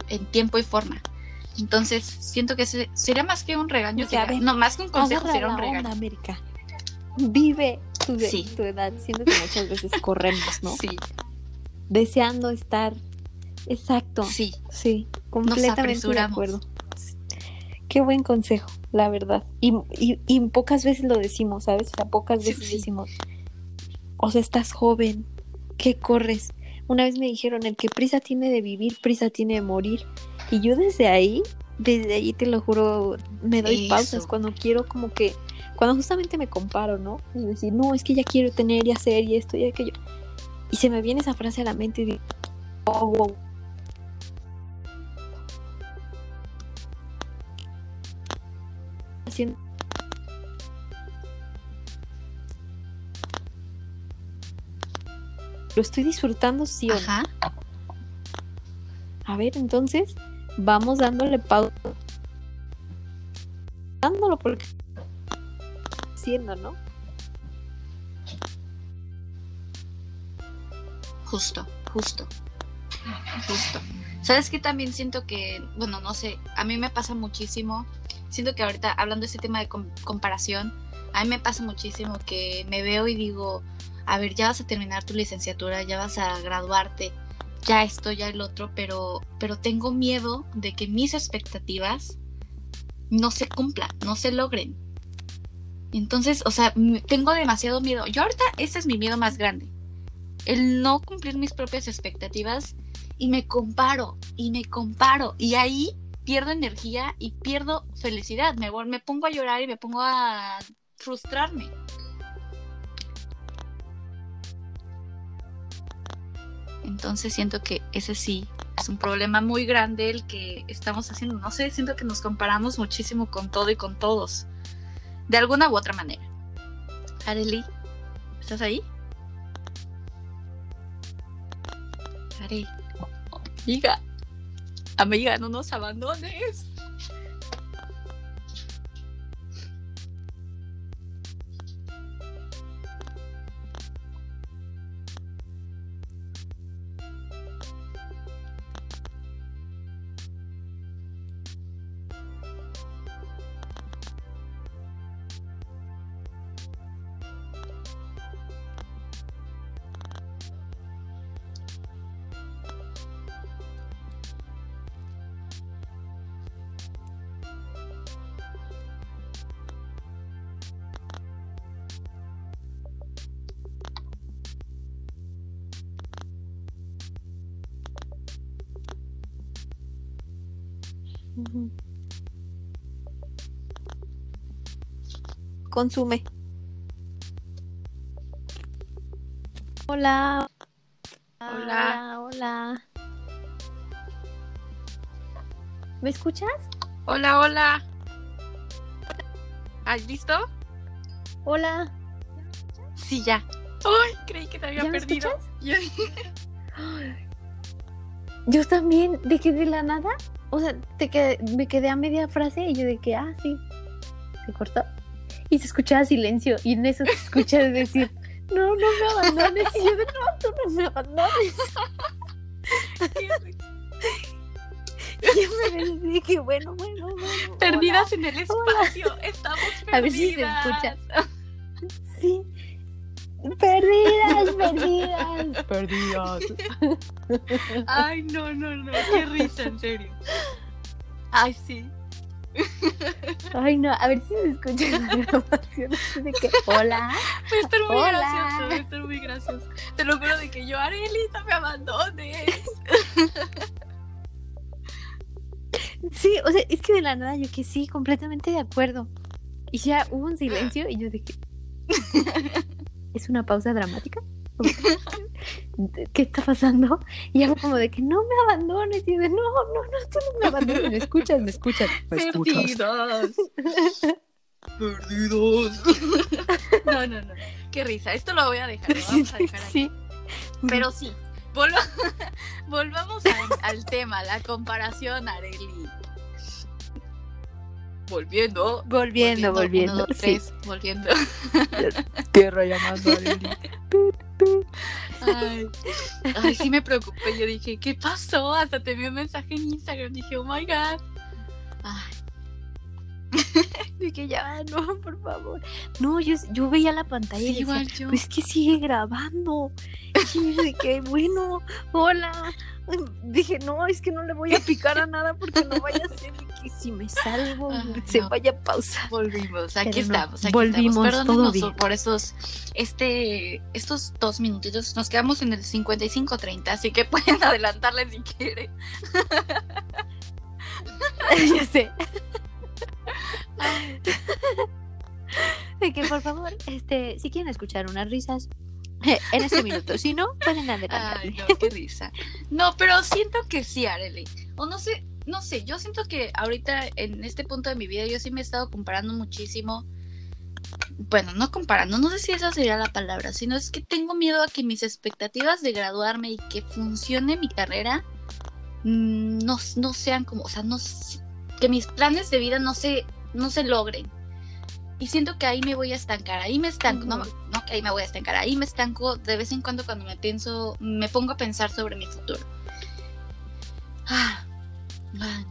en tiempo y forma. Entonces, siento que sería más que un regaño, O sea, sería- ver, no, más que un consejo, sería un onda, regaño. América. Vive tu, de- Sí. tu edad. Siento que muchas veces corremos, ¿no? Sí, Deseando estar. Exacto. sí, Sí, completamente de acuerdo. Qué buen consejo, la verdad. Y, y, y pocas veces lo decimos, ¿sabes? O sea, pocas veces sí. decimos, o sea, estás joven, ¿qué corres? Una vez me dijeron, el que prisa tiene de vivir, prisa tiene de morir. Y yo desde ahí, desde ahí te lo juro, me doy Eso. pausas cuando quiero como que, cuando justamente me comparo, ¿no? Es decir, no, es que ya quiero tener y hacer y esto y aquello. Y se me viene esa frase a la mente y digo, oh, wow. Haciendo- ¿Lo estoy disfrutando sí o no? ajá. A ver, entonces, vamos dándole pausa. Dándolo porque haciendo, ¿no? Justo, justo. Justo. ¿Sabes qué también siento que, bueno, no sé, a mí me pasa muchísimo, siento que ahorita hablando de este tema de com- comparación, a mí me pasa muchísimo que me veo y digo, a ver, ya vas a terminar tu licenciatura, ya vas a graduarte, ya esto, ya el otro, pero, pero tengo miedo de que mis expectativas no se cumplan, no se logren. Entonces, o sea, tengo demasiado miedo. Yo ahorita ese es mi miedo más grande. El no cumplir mis propias expectativas y me comparo y me comparo y ahí pierdo energía y pierdo felicidad. Me, pongo a llorar y me pongo a frustrarme. Entonces siento que ese sí es un problema muy grande el que estamos haciendo. No sé, siento que nos comparamos muchísimo con todo y con todos. De alguna u otra manera. Areli, ¿estás ahí? Areli. Amiga, amiga, no nos abandones. Consume. Hola. Hola. Hola. ¿Me escuchas? Hola, hola. ¿Has visto? Hola. Sí, ya. Ay, creí que te había perdido. Yo también, de que de la nada o sea, te me quedé a media frase y yo de que, ah, sí, se cortó. Y se escuchaba silencio y en eso te escuchas decir, no, no me abandones. Y yo de, no, tú no me abandones. y yo me dije, bueno, bueno, bueno. Perdidas en el espacio, estamos perdidas. A ver si se escucha. Sí. Perdidas, perdidas. Perdidas. Ay, no, no, no. Qué risa, en serio. Ay, sí. Ay, no, a ver si se escucha la grabación de que, hola. Va a estar muy gracioso, va a estar muy gracioso. Te lo juro de que yo, Arelita, me abandones. Sí, o sea, es que de la nada yo que sí, completamente de acuerdo. Y ya hubo un silencio y yo dije, ¿es una pausa dramática? ¿Qué está pasando? Y hago como de que no me abandones. Y de no, no, no, tú no me abandones. Me escuchas, me escuchas. Perdidos. Perdidos. No, no, no. Qué risa. Esto lo voy a dejar. Lo vamos a dejar aquí. Pero sí. volvamos al tema, la comparación, Areli. Volviendo. Volviendo, volviendo. volviendo. Tierra llamando a Ay, ay, sí me preocupé. Yo dije, ¿qué pasó? Hasta te vi un mensaje en Instagram. Dije, oh my god. Ay. Dije, ya, no, por favor. No, yo, yo veía la pantalla y decía, igual yo. pues que sigue grabando. Y dije, bueno, hola. Dije, no, es que no le voy a picar a nada porque no vaya a ser que si me salgo se vaya a pausar. Volvimos, aquí estamos, aquí volvimos, estamos. por esos, este, estos dos minutitos. Nos quedamos en el 55-30, así que pueden adelantarle si quieren. ya sé. De que por favor, este, si quieren escuchar unas risas, en este minuto. Si no, pueden adelantar. Ay, no, qué risa. No, pero siento que sí, Arely. O no sé, no sé, yo siento que ahorita en este punto de mi vida yo sí me he estado comparando muchísimo. Bueno, no comparando, no sé si esa sería la palabra, sino es que tengo miedo a que mis expectativas de graduarme y que funcione mi carrera mm, no, no sean como, o sea, no, que mis planes de vida no se, no se logren y siento que ahí me voy a estancar, ahí me estanco, no, no que ahí me voy a estancar, ahí me estanco de vez en cuando cuando me pienso, me pongo a pensar sobre mi futuro. Ah, bueno,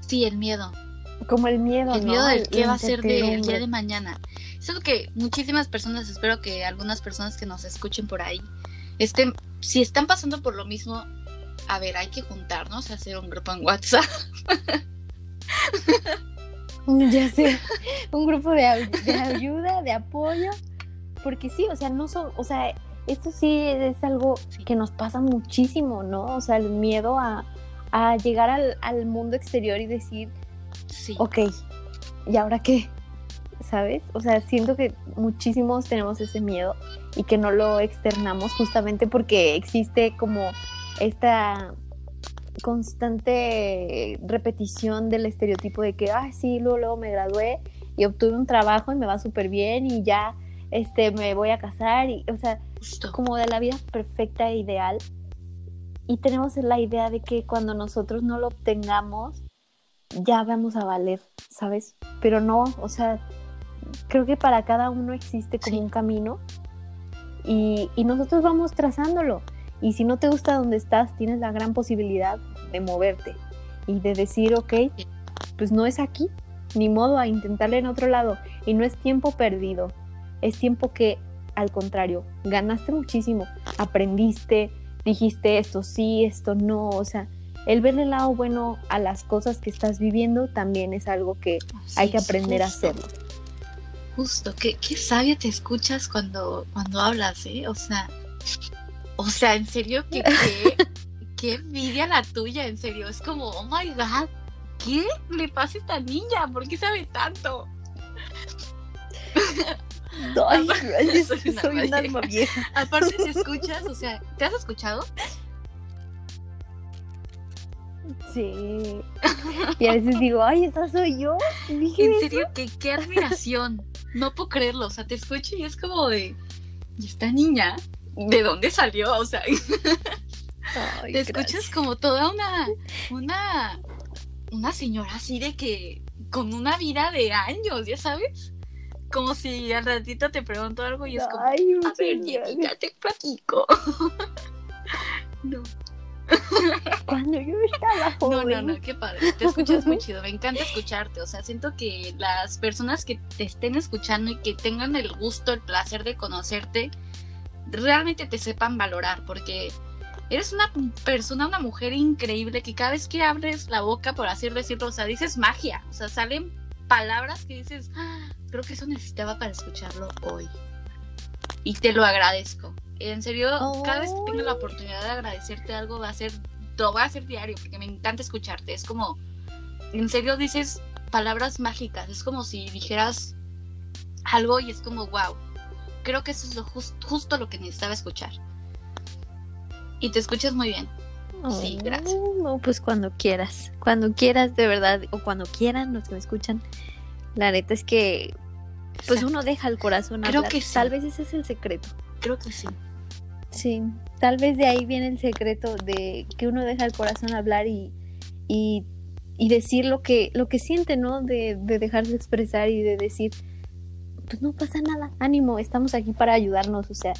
sí, el miedo. Como el miedo. El miedo del qué va a ser del día de mañana. Es algo que muchísimas personas, espero que algunas personas que nos escuchen por ahí, estén, si están pasando por lo mismo, a ver, hay que juntarnos, hacer un grupo en WhatsApp. Ya sé, un grupo de, ayuda, de apoyo, porque sí, o sea, no son, o sea, esto sí es algo que nos pasa muchísimo, ¿no? O sea, el miedo a, llegar al, mundo exterior y decir, sí. ok, ¿y ahora qué? ¿Sabes? O sea, siento que muchísimos tenemos ese miedo y que no lo externamos justamente porque existe como esta constante repetición del estereotipo de que, ay, sí, luego, luego me gradué y obtuve un trabajo y me va súper bien y ya este, me voy a casar, y, o sea, como de la vida perfecta e ideal. Y tenemos la idea de que cuando nosotros no lo obtengamos, ya vamos a valer, ¿sabes? Pero no, o sea, creo que para cada uno existe como un camino y, y nosotros vamos trazándolo. Y si no te gusta donde estás, tienes la gran posibilidad de moverte y de decir, ok, pues no es aquí, ni modo a intentarle en otro lado. Y no es tiempo perdido, es tiempo que al contrario, ganaste muchísimo, aprendiste, dijiste esto sí, esto no, o sea, el ver el lado bueno a las cosas que estás viviendo también es algo que hay que aprender a hacerlo. Justo, qué, qué sabia te escuchas cuando, cuando hablas, ¿eh? O sea, o sea, en serio, que qué, envidia la tuya, en serio. Es como, oh my god, ¿qué le pasa a esta niña? ¿Por qué sabe tanto? Ay, soy, soy una alma vieja. Aparte te escuchas, o sea, ¿te has escuchado? Sí. Y a veces digo, ay, esa soy yo. en serio, que qué admiración. No puedo creerlo. O sea, te escucho y es como de. ¿Y esta niña? ¿De dónde salió? O sea. te escuchas como toda una. Una. Una señora así de que. Con una vida de años, ¿ya sabes? como si al ratito te pregunto algo y es como, Ay, a ver, ya te platico. no. Cuando yo estaba joven. No, no, no, qué padre. Te escuchas muy chido. Me encanta escucharte. O sea, siento que las personas que te estén escuchando y que tengan el gusto, el placer de conocerte, realmente te sepan valorar. Porque eres una persona, una mujer increíble que cada vez que abres la boca, por así decirlo, o sea, dices magia. O sea, salen palabras que dices, ah, creo que eso necesitaba para escucharlo hoy. Y te lo agradezco. En serio, cada vez que tenga la oportunidad de agradecerte algo, va a ser, lo va a ser diario, porque me encanta escucharte. Es como, en serio dices palabras mágicas. Es como si dijeras algo y es como, wow. Creo que eso es lo justo lo que necesitaba escuchar. Y te escuchas muy bien. sí, gracias. No, pues cuando quieras. Cuando quieras, de verdad. O cuando quieran los que me escuchan la neta es que pues uno deja el corazón Creo que Tal vez ese es el secreto. Creo que sí. Sí, tal vez de ahí viene el secreto de que uno deja el corazón hablar y, y, decir lo que, lo que siente, ¿no? De, de dejarse expresar y de decir, pues no pasa nada, ánimo, estamos aquí para ayudarnos, o sea,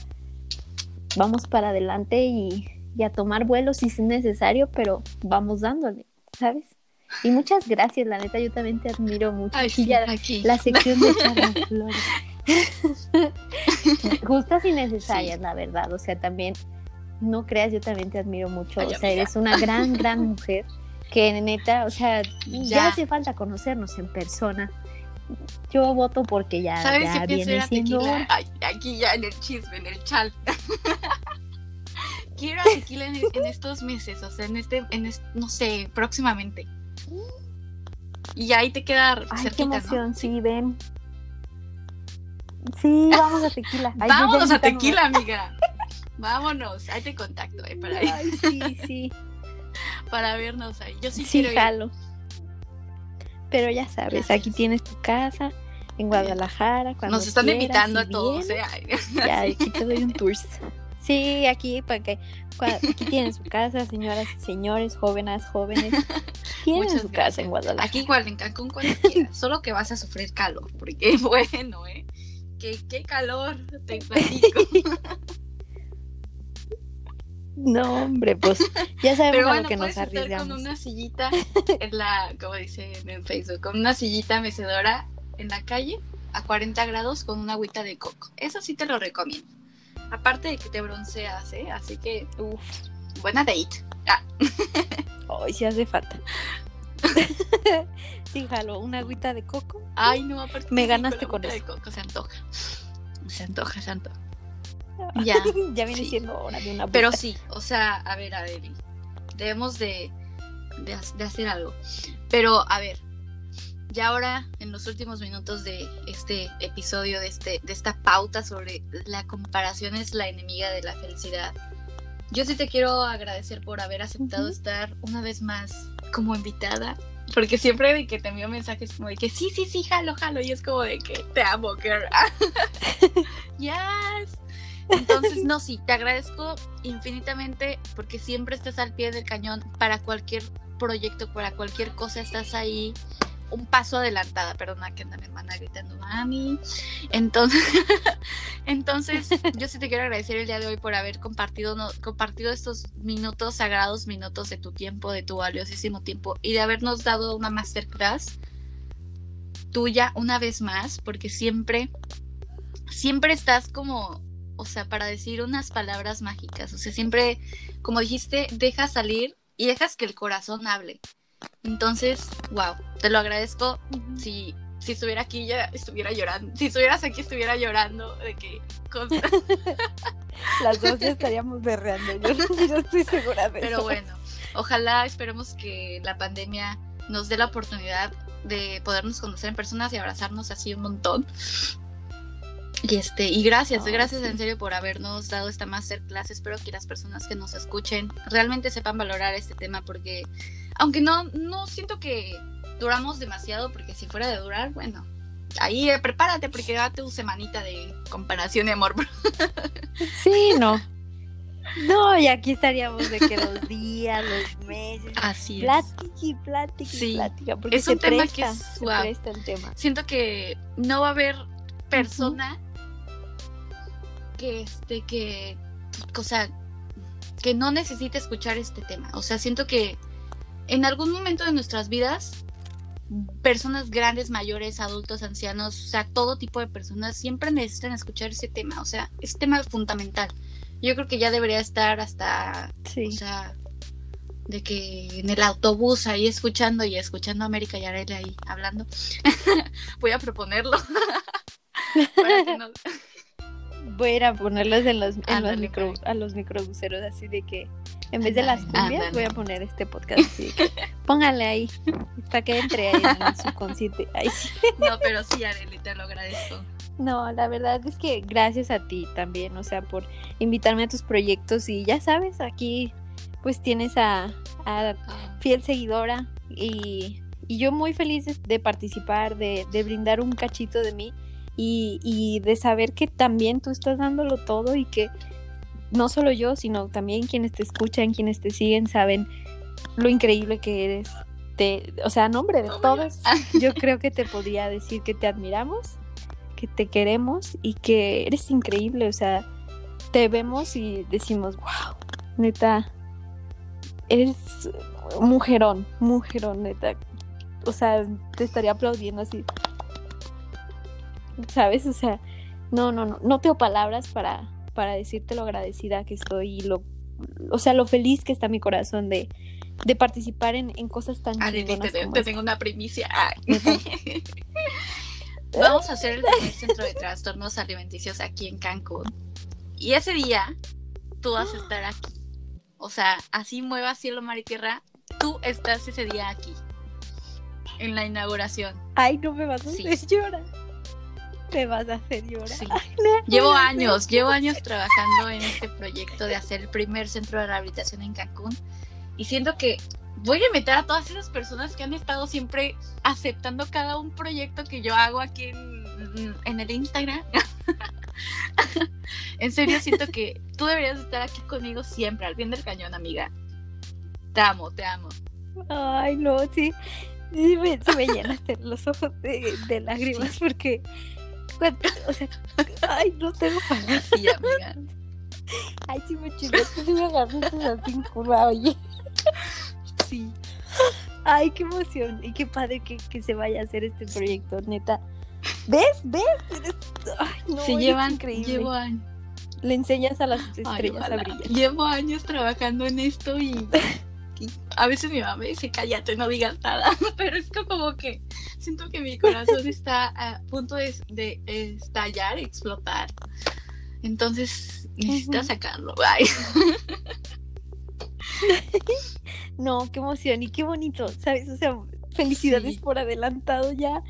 vamos para adelante y, y a tomar vuelo si es necesario, pero vamos dándole, ¿sabes? Y muchas gracias, la neta, yo también te admiro mucho. aquí, La sección de Flores. Justas y necesarias, la verdad. O sea, también, no creas, yo también te admiro mucho. o sea, eres una gran, gran mujer que neta, o sea, ya, hace falta conocernos en persona. Yo voto porque ya, ¿Sabes ya viene siendo... aquí ya en el chisme, en el chal. Quiero a tequila en, estos meses, o sea, en este, en no sé, próximamente. Y ahí te queda Ay, qué emoción, sí, ven. Sí, vamos a tequila. Vámonos a tequila, amiga. Vámonos, ahí te contacto, eh, para Ay, sí, sí. para vernos ahí. Yo sí, sí quiero jalo. Pero ya sabes, aquí tienes tu casa en Guadalajara. Cuando Nos están invitando a todos, eh. Ya, aquí te doy un tour. Sí, aquí para que aquí tienen su casa, señoras y señores, jóvenes, jóvenes. Tienen su casa en Guadalajara. Aquí igual en Cancún cuando quieras, solo que vas a sufrir calor, porque bueno, ¿eh? Qué, qué calor, te platico. No, hombre, pues ya sabemos a lo que nos arriesgamos. con una sillita en la, como dice en Facebook, con una sillita mecedora en la calle a 40 grados con una agüita de coco. Eso sí te lo recomiendo. Aparte de que te bronceas, ¿eh? Así que, uff, buena date. Ah. Hoy sí hace falta. sí, jalo, una agüita de coco. Ay, no, aparte. Me ganaste con con eso. de coco, se antoja. Se antoja, se antoja. Ya. ya viene sí. siendo hora de una Pero agüita. sí, o sea, a ver, Adeli, debemos de, de, de hacer algo. Pero, a ver, ya ahora, en los últimos minutos de este episodio, de, este, de esta pauta sobre la comparación es la enemiga de la felicidad, yo sí te quiero agradecer por haber aceptado Ujú. estar una vez más como invitada. Porque siempre de que te envío mensajes como de que sí, sí, sí, jalo, jalo. Y es como de que te amo, girl. yes. Entonces, no, sí, te agradezco infinitamente porque siempre estás al pie del cañón para cualquier proyecto, para cualquier cosa, estás ahí un paso adelantada, perdona que anda mi hermana gritando, mami. Entonces, entonces yo sí te quiero agradecer el día de hoy por haber compartido, no- compartido estos minutos, sagrados minutos de tu tiempo, de tu valiosísimo tiempo y de habernos dado una masterclass tuya una vez más, porque siempre, siempre estás como, o sea, para decir unas palabras mágicas, o sea, siempre, como dijiste, dejas salir y dejas que el corazón hable. Entonces, wow, te lo agradezco. Si, si estuviera aquí ya estuviera llorando. Si estuvieras aquí estuviera llorando de que Las dos ya estaríamos berreando. Yo, yo estoy segura de Pero eso. bueno, ojalá esperemos que la pandemia nos dé la oportunidad de podernos conocer en personas y abrazarnos así un montón. Y este, y gracias, gracias sí. en serio por habernos dado esta masterclass. Espero que las personas que nos escuchen realmente sepan valorar este tema porque aunque no, no siento que duramos demasiado, porque si fuera de durar, bueno, ahí eh, prepárate porque date tu semanita de comparación de amor. Sí, no. No, y aquí estaríamos de que los días, los meses. Así Plática y plática y Sí. plática. Porque Es se un tema presta, que es- se wow. presta el tema. siento que no va a haber persona que este que o sea que no necesite escuchar este tema o sea siento que en algún momento de nuestras vidas personas grandes mayores adultos ancianos o sea todo tipo de personas siempre necesitan escuchar ese tema o sea es tema fundamental yo creo que ya debería estar hasta Sí. o sea, de que en el autobús ahí escuchando y escuchando a América y ahí hablando. Voy a proponerlo. Para que no- Voy a ir a ponerlos en los, en los micro, a los microbuseros, así de que en vez de las cumbias voy a poner este podcast así de que póngale ahí para que entre ahí en su consciente. Ay, sí. No, pero sí, Arely, te lo agradezco. No, la verdad es que gracias a ti también, o sea, por invitarme a tus proyectos y ya sabes, aquí pues tienes a, a Ah, fiel seguidora y, y yo muy feliz de- de participar, de, de brindar un cachito de mí y, y de saber que también tú estás dándolo todo y que no solo yo, sino también quienes te escuchan, quienes te siguen, saben lo increíble que eres. Te, o sea, a nombre de todos, yo creo que te podría decir que te admiramos, que te queremos y que eres increíble. O sea, te vemos y decimos, wow, neta, eres mujerón, mujerón, neta. O sea, te estaría aplaudiendo así. ¿Sabes? O sea, no, no, no, no tengo palabras para, para decirte lo agradecida que estoy y lo, o sea, lo feliz que está mi corazón de, de participar en, en cosas tan Arely, chingonas te, como te tengo una primicia. Vamos a hacer el primer centro de trastornos alimenticios aquí en Cancún. Y ese día tú vas a estar aquí. O sea, así mueva cielo, mar y tierra, tú estás ese día aquí. En la inauguración. Ay, no me vas a Sí. hacer llorar. Te vas a hacer llorar. Sí. Llevo años, llevo años trabajando en este proyecto de hacer el primer centro de rehabilitación en Cancún. Y siento que voy a invitar a todas esas personas que han estado siempre aceptando cada un proyecto que yo hago aquí en, en el Instagram. en serio, siento que tú deberías estar aquí conmigo siempre, al bien del cañón, amiga. Te amo, te amo. Ay, no, sí. Sí me, se me llenaste los ojos de, de lágrimas porque. O sea, ay, no tengo palabras. Sí, amiga. Ay, sí me chingaste, sí me agarraste así en curva, oye. Sí. Ay, qué emoción. Y qué padre que, que se vaya a hacer este proyecto, neta. ¿Ves? ¿Ves? Ay, no, Se llevan, increíble. llevo años. Le enseñas a las Ay, estrellas a brillar. Llevo años trabajando en esto y, a veces mi mamá me dice, cállate, no digas nada, pero es como que siento que mi corazón está a punto de, de estallar, explotar. Entonces necesito sacarlo. Bye. no, qué emoción y qué bonito, ¿sabes? O sea, felicidades por adelantado ya.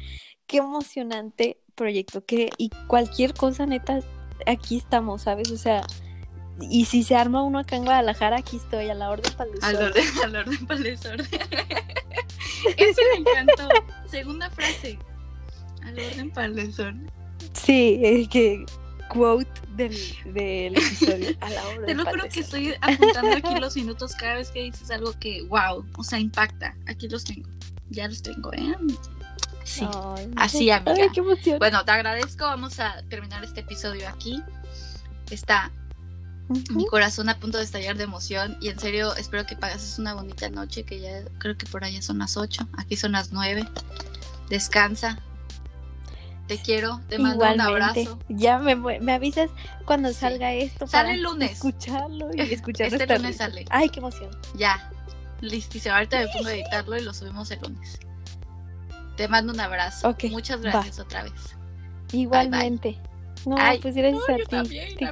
Qué emocionante proyecto. Que, y cualquier cosa, neta, aquí estamos, ¿sabes? O sea, y si se arma uno acá en Guadalajara, aquí estoy, a la orden para el Al orden, al orden para el desorden. Eso me encantó. Segunda frase. Al orden para el desorden. Sí, es que quote del, del episodio. A la orden Te lo juro que estoy apuntando aquí los minutos cada vez que dices algo que, wow, o sea, impacta. Aquí los tengo. Ya los tengo, ¿eh? Sí. Así, amiga. Ay, qué emoción. Bueno, te agradezco. Vamos a terminar este episodio aquí. Está mi corazón a punto de estallar de emoción y en serio espero que pases una bonita noche que ya creo que por allá son las 8, aquí son las 9. Descansa. Te quiero, te mando un abrazo. Ya me, me avisas cuando salga esto. Sale el lunes. Escucharlo y escucharlo. Este lunes sale. Ay, qué emoción. Ya. Listísimo. Ahorita me pongo a editarlo y lo subimos el lunes. Te mando un abrazo. Muchas gracias otra vez. Igualmente. No, pues gracias a ti.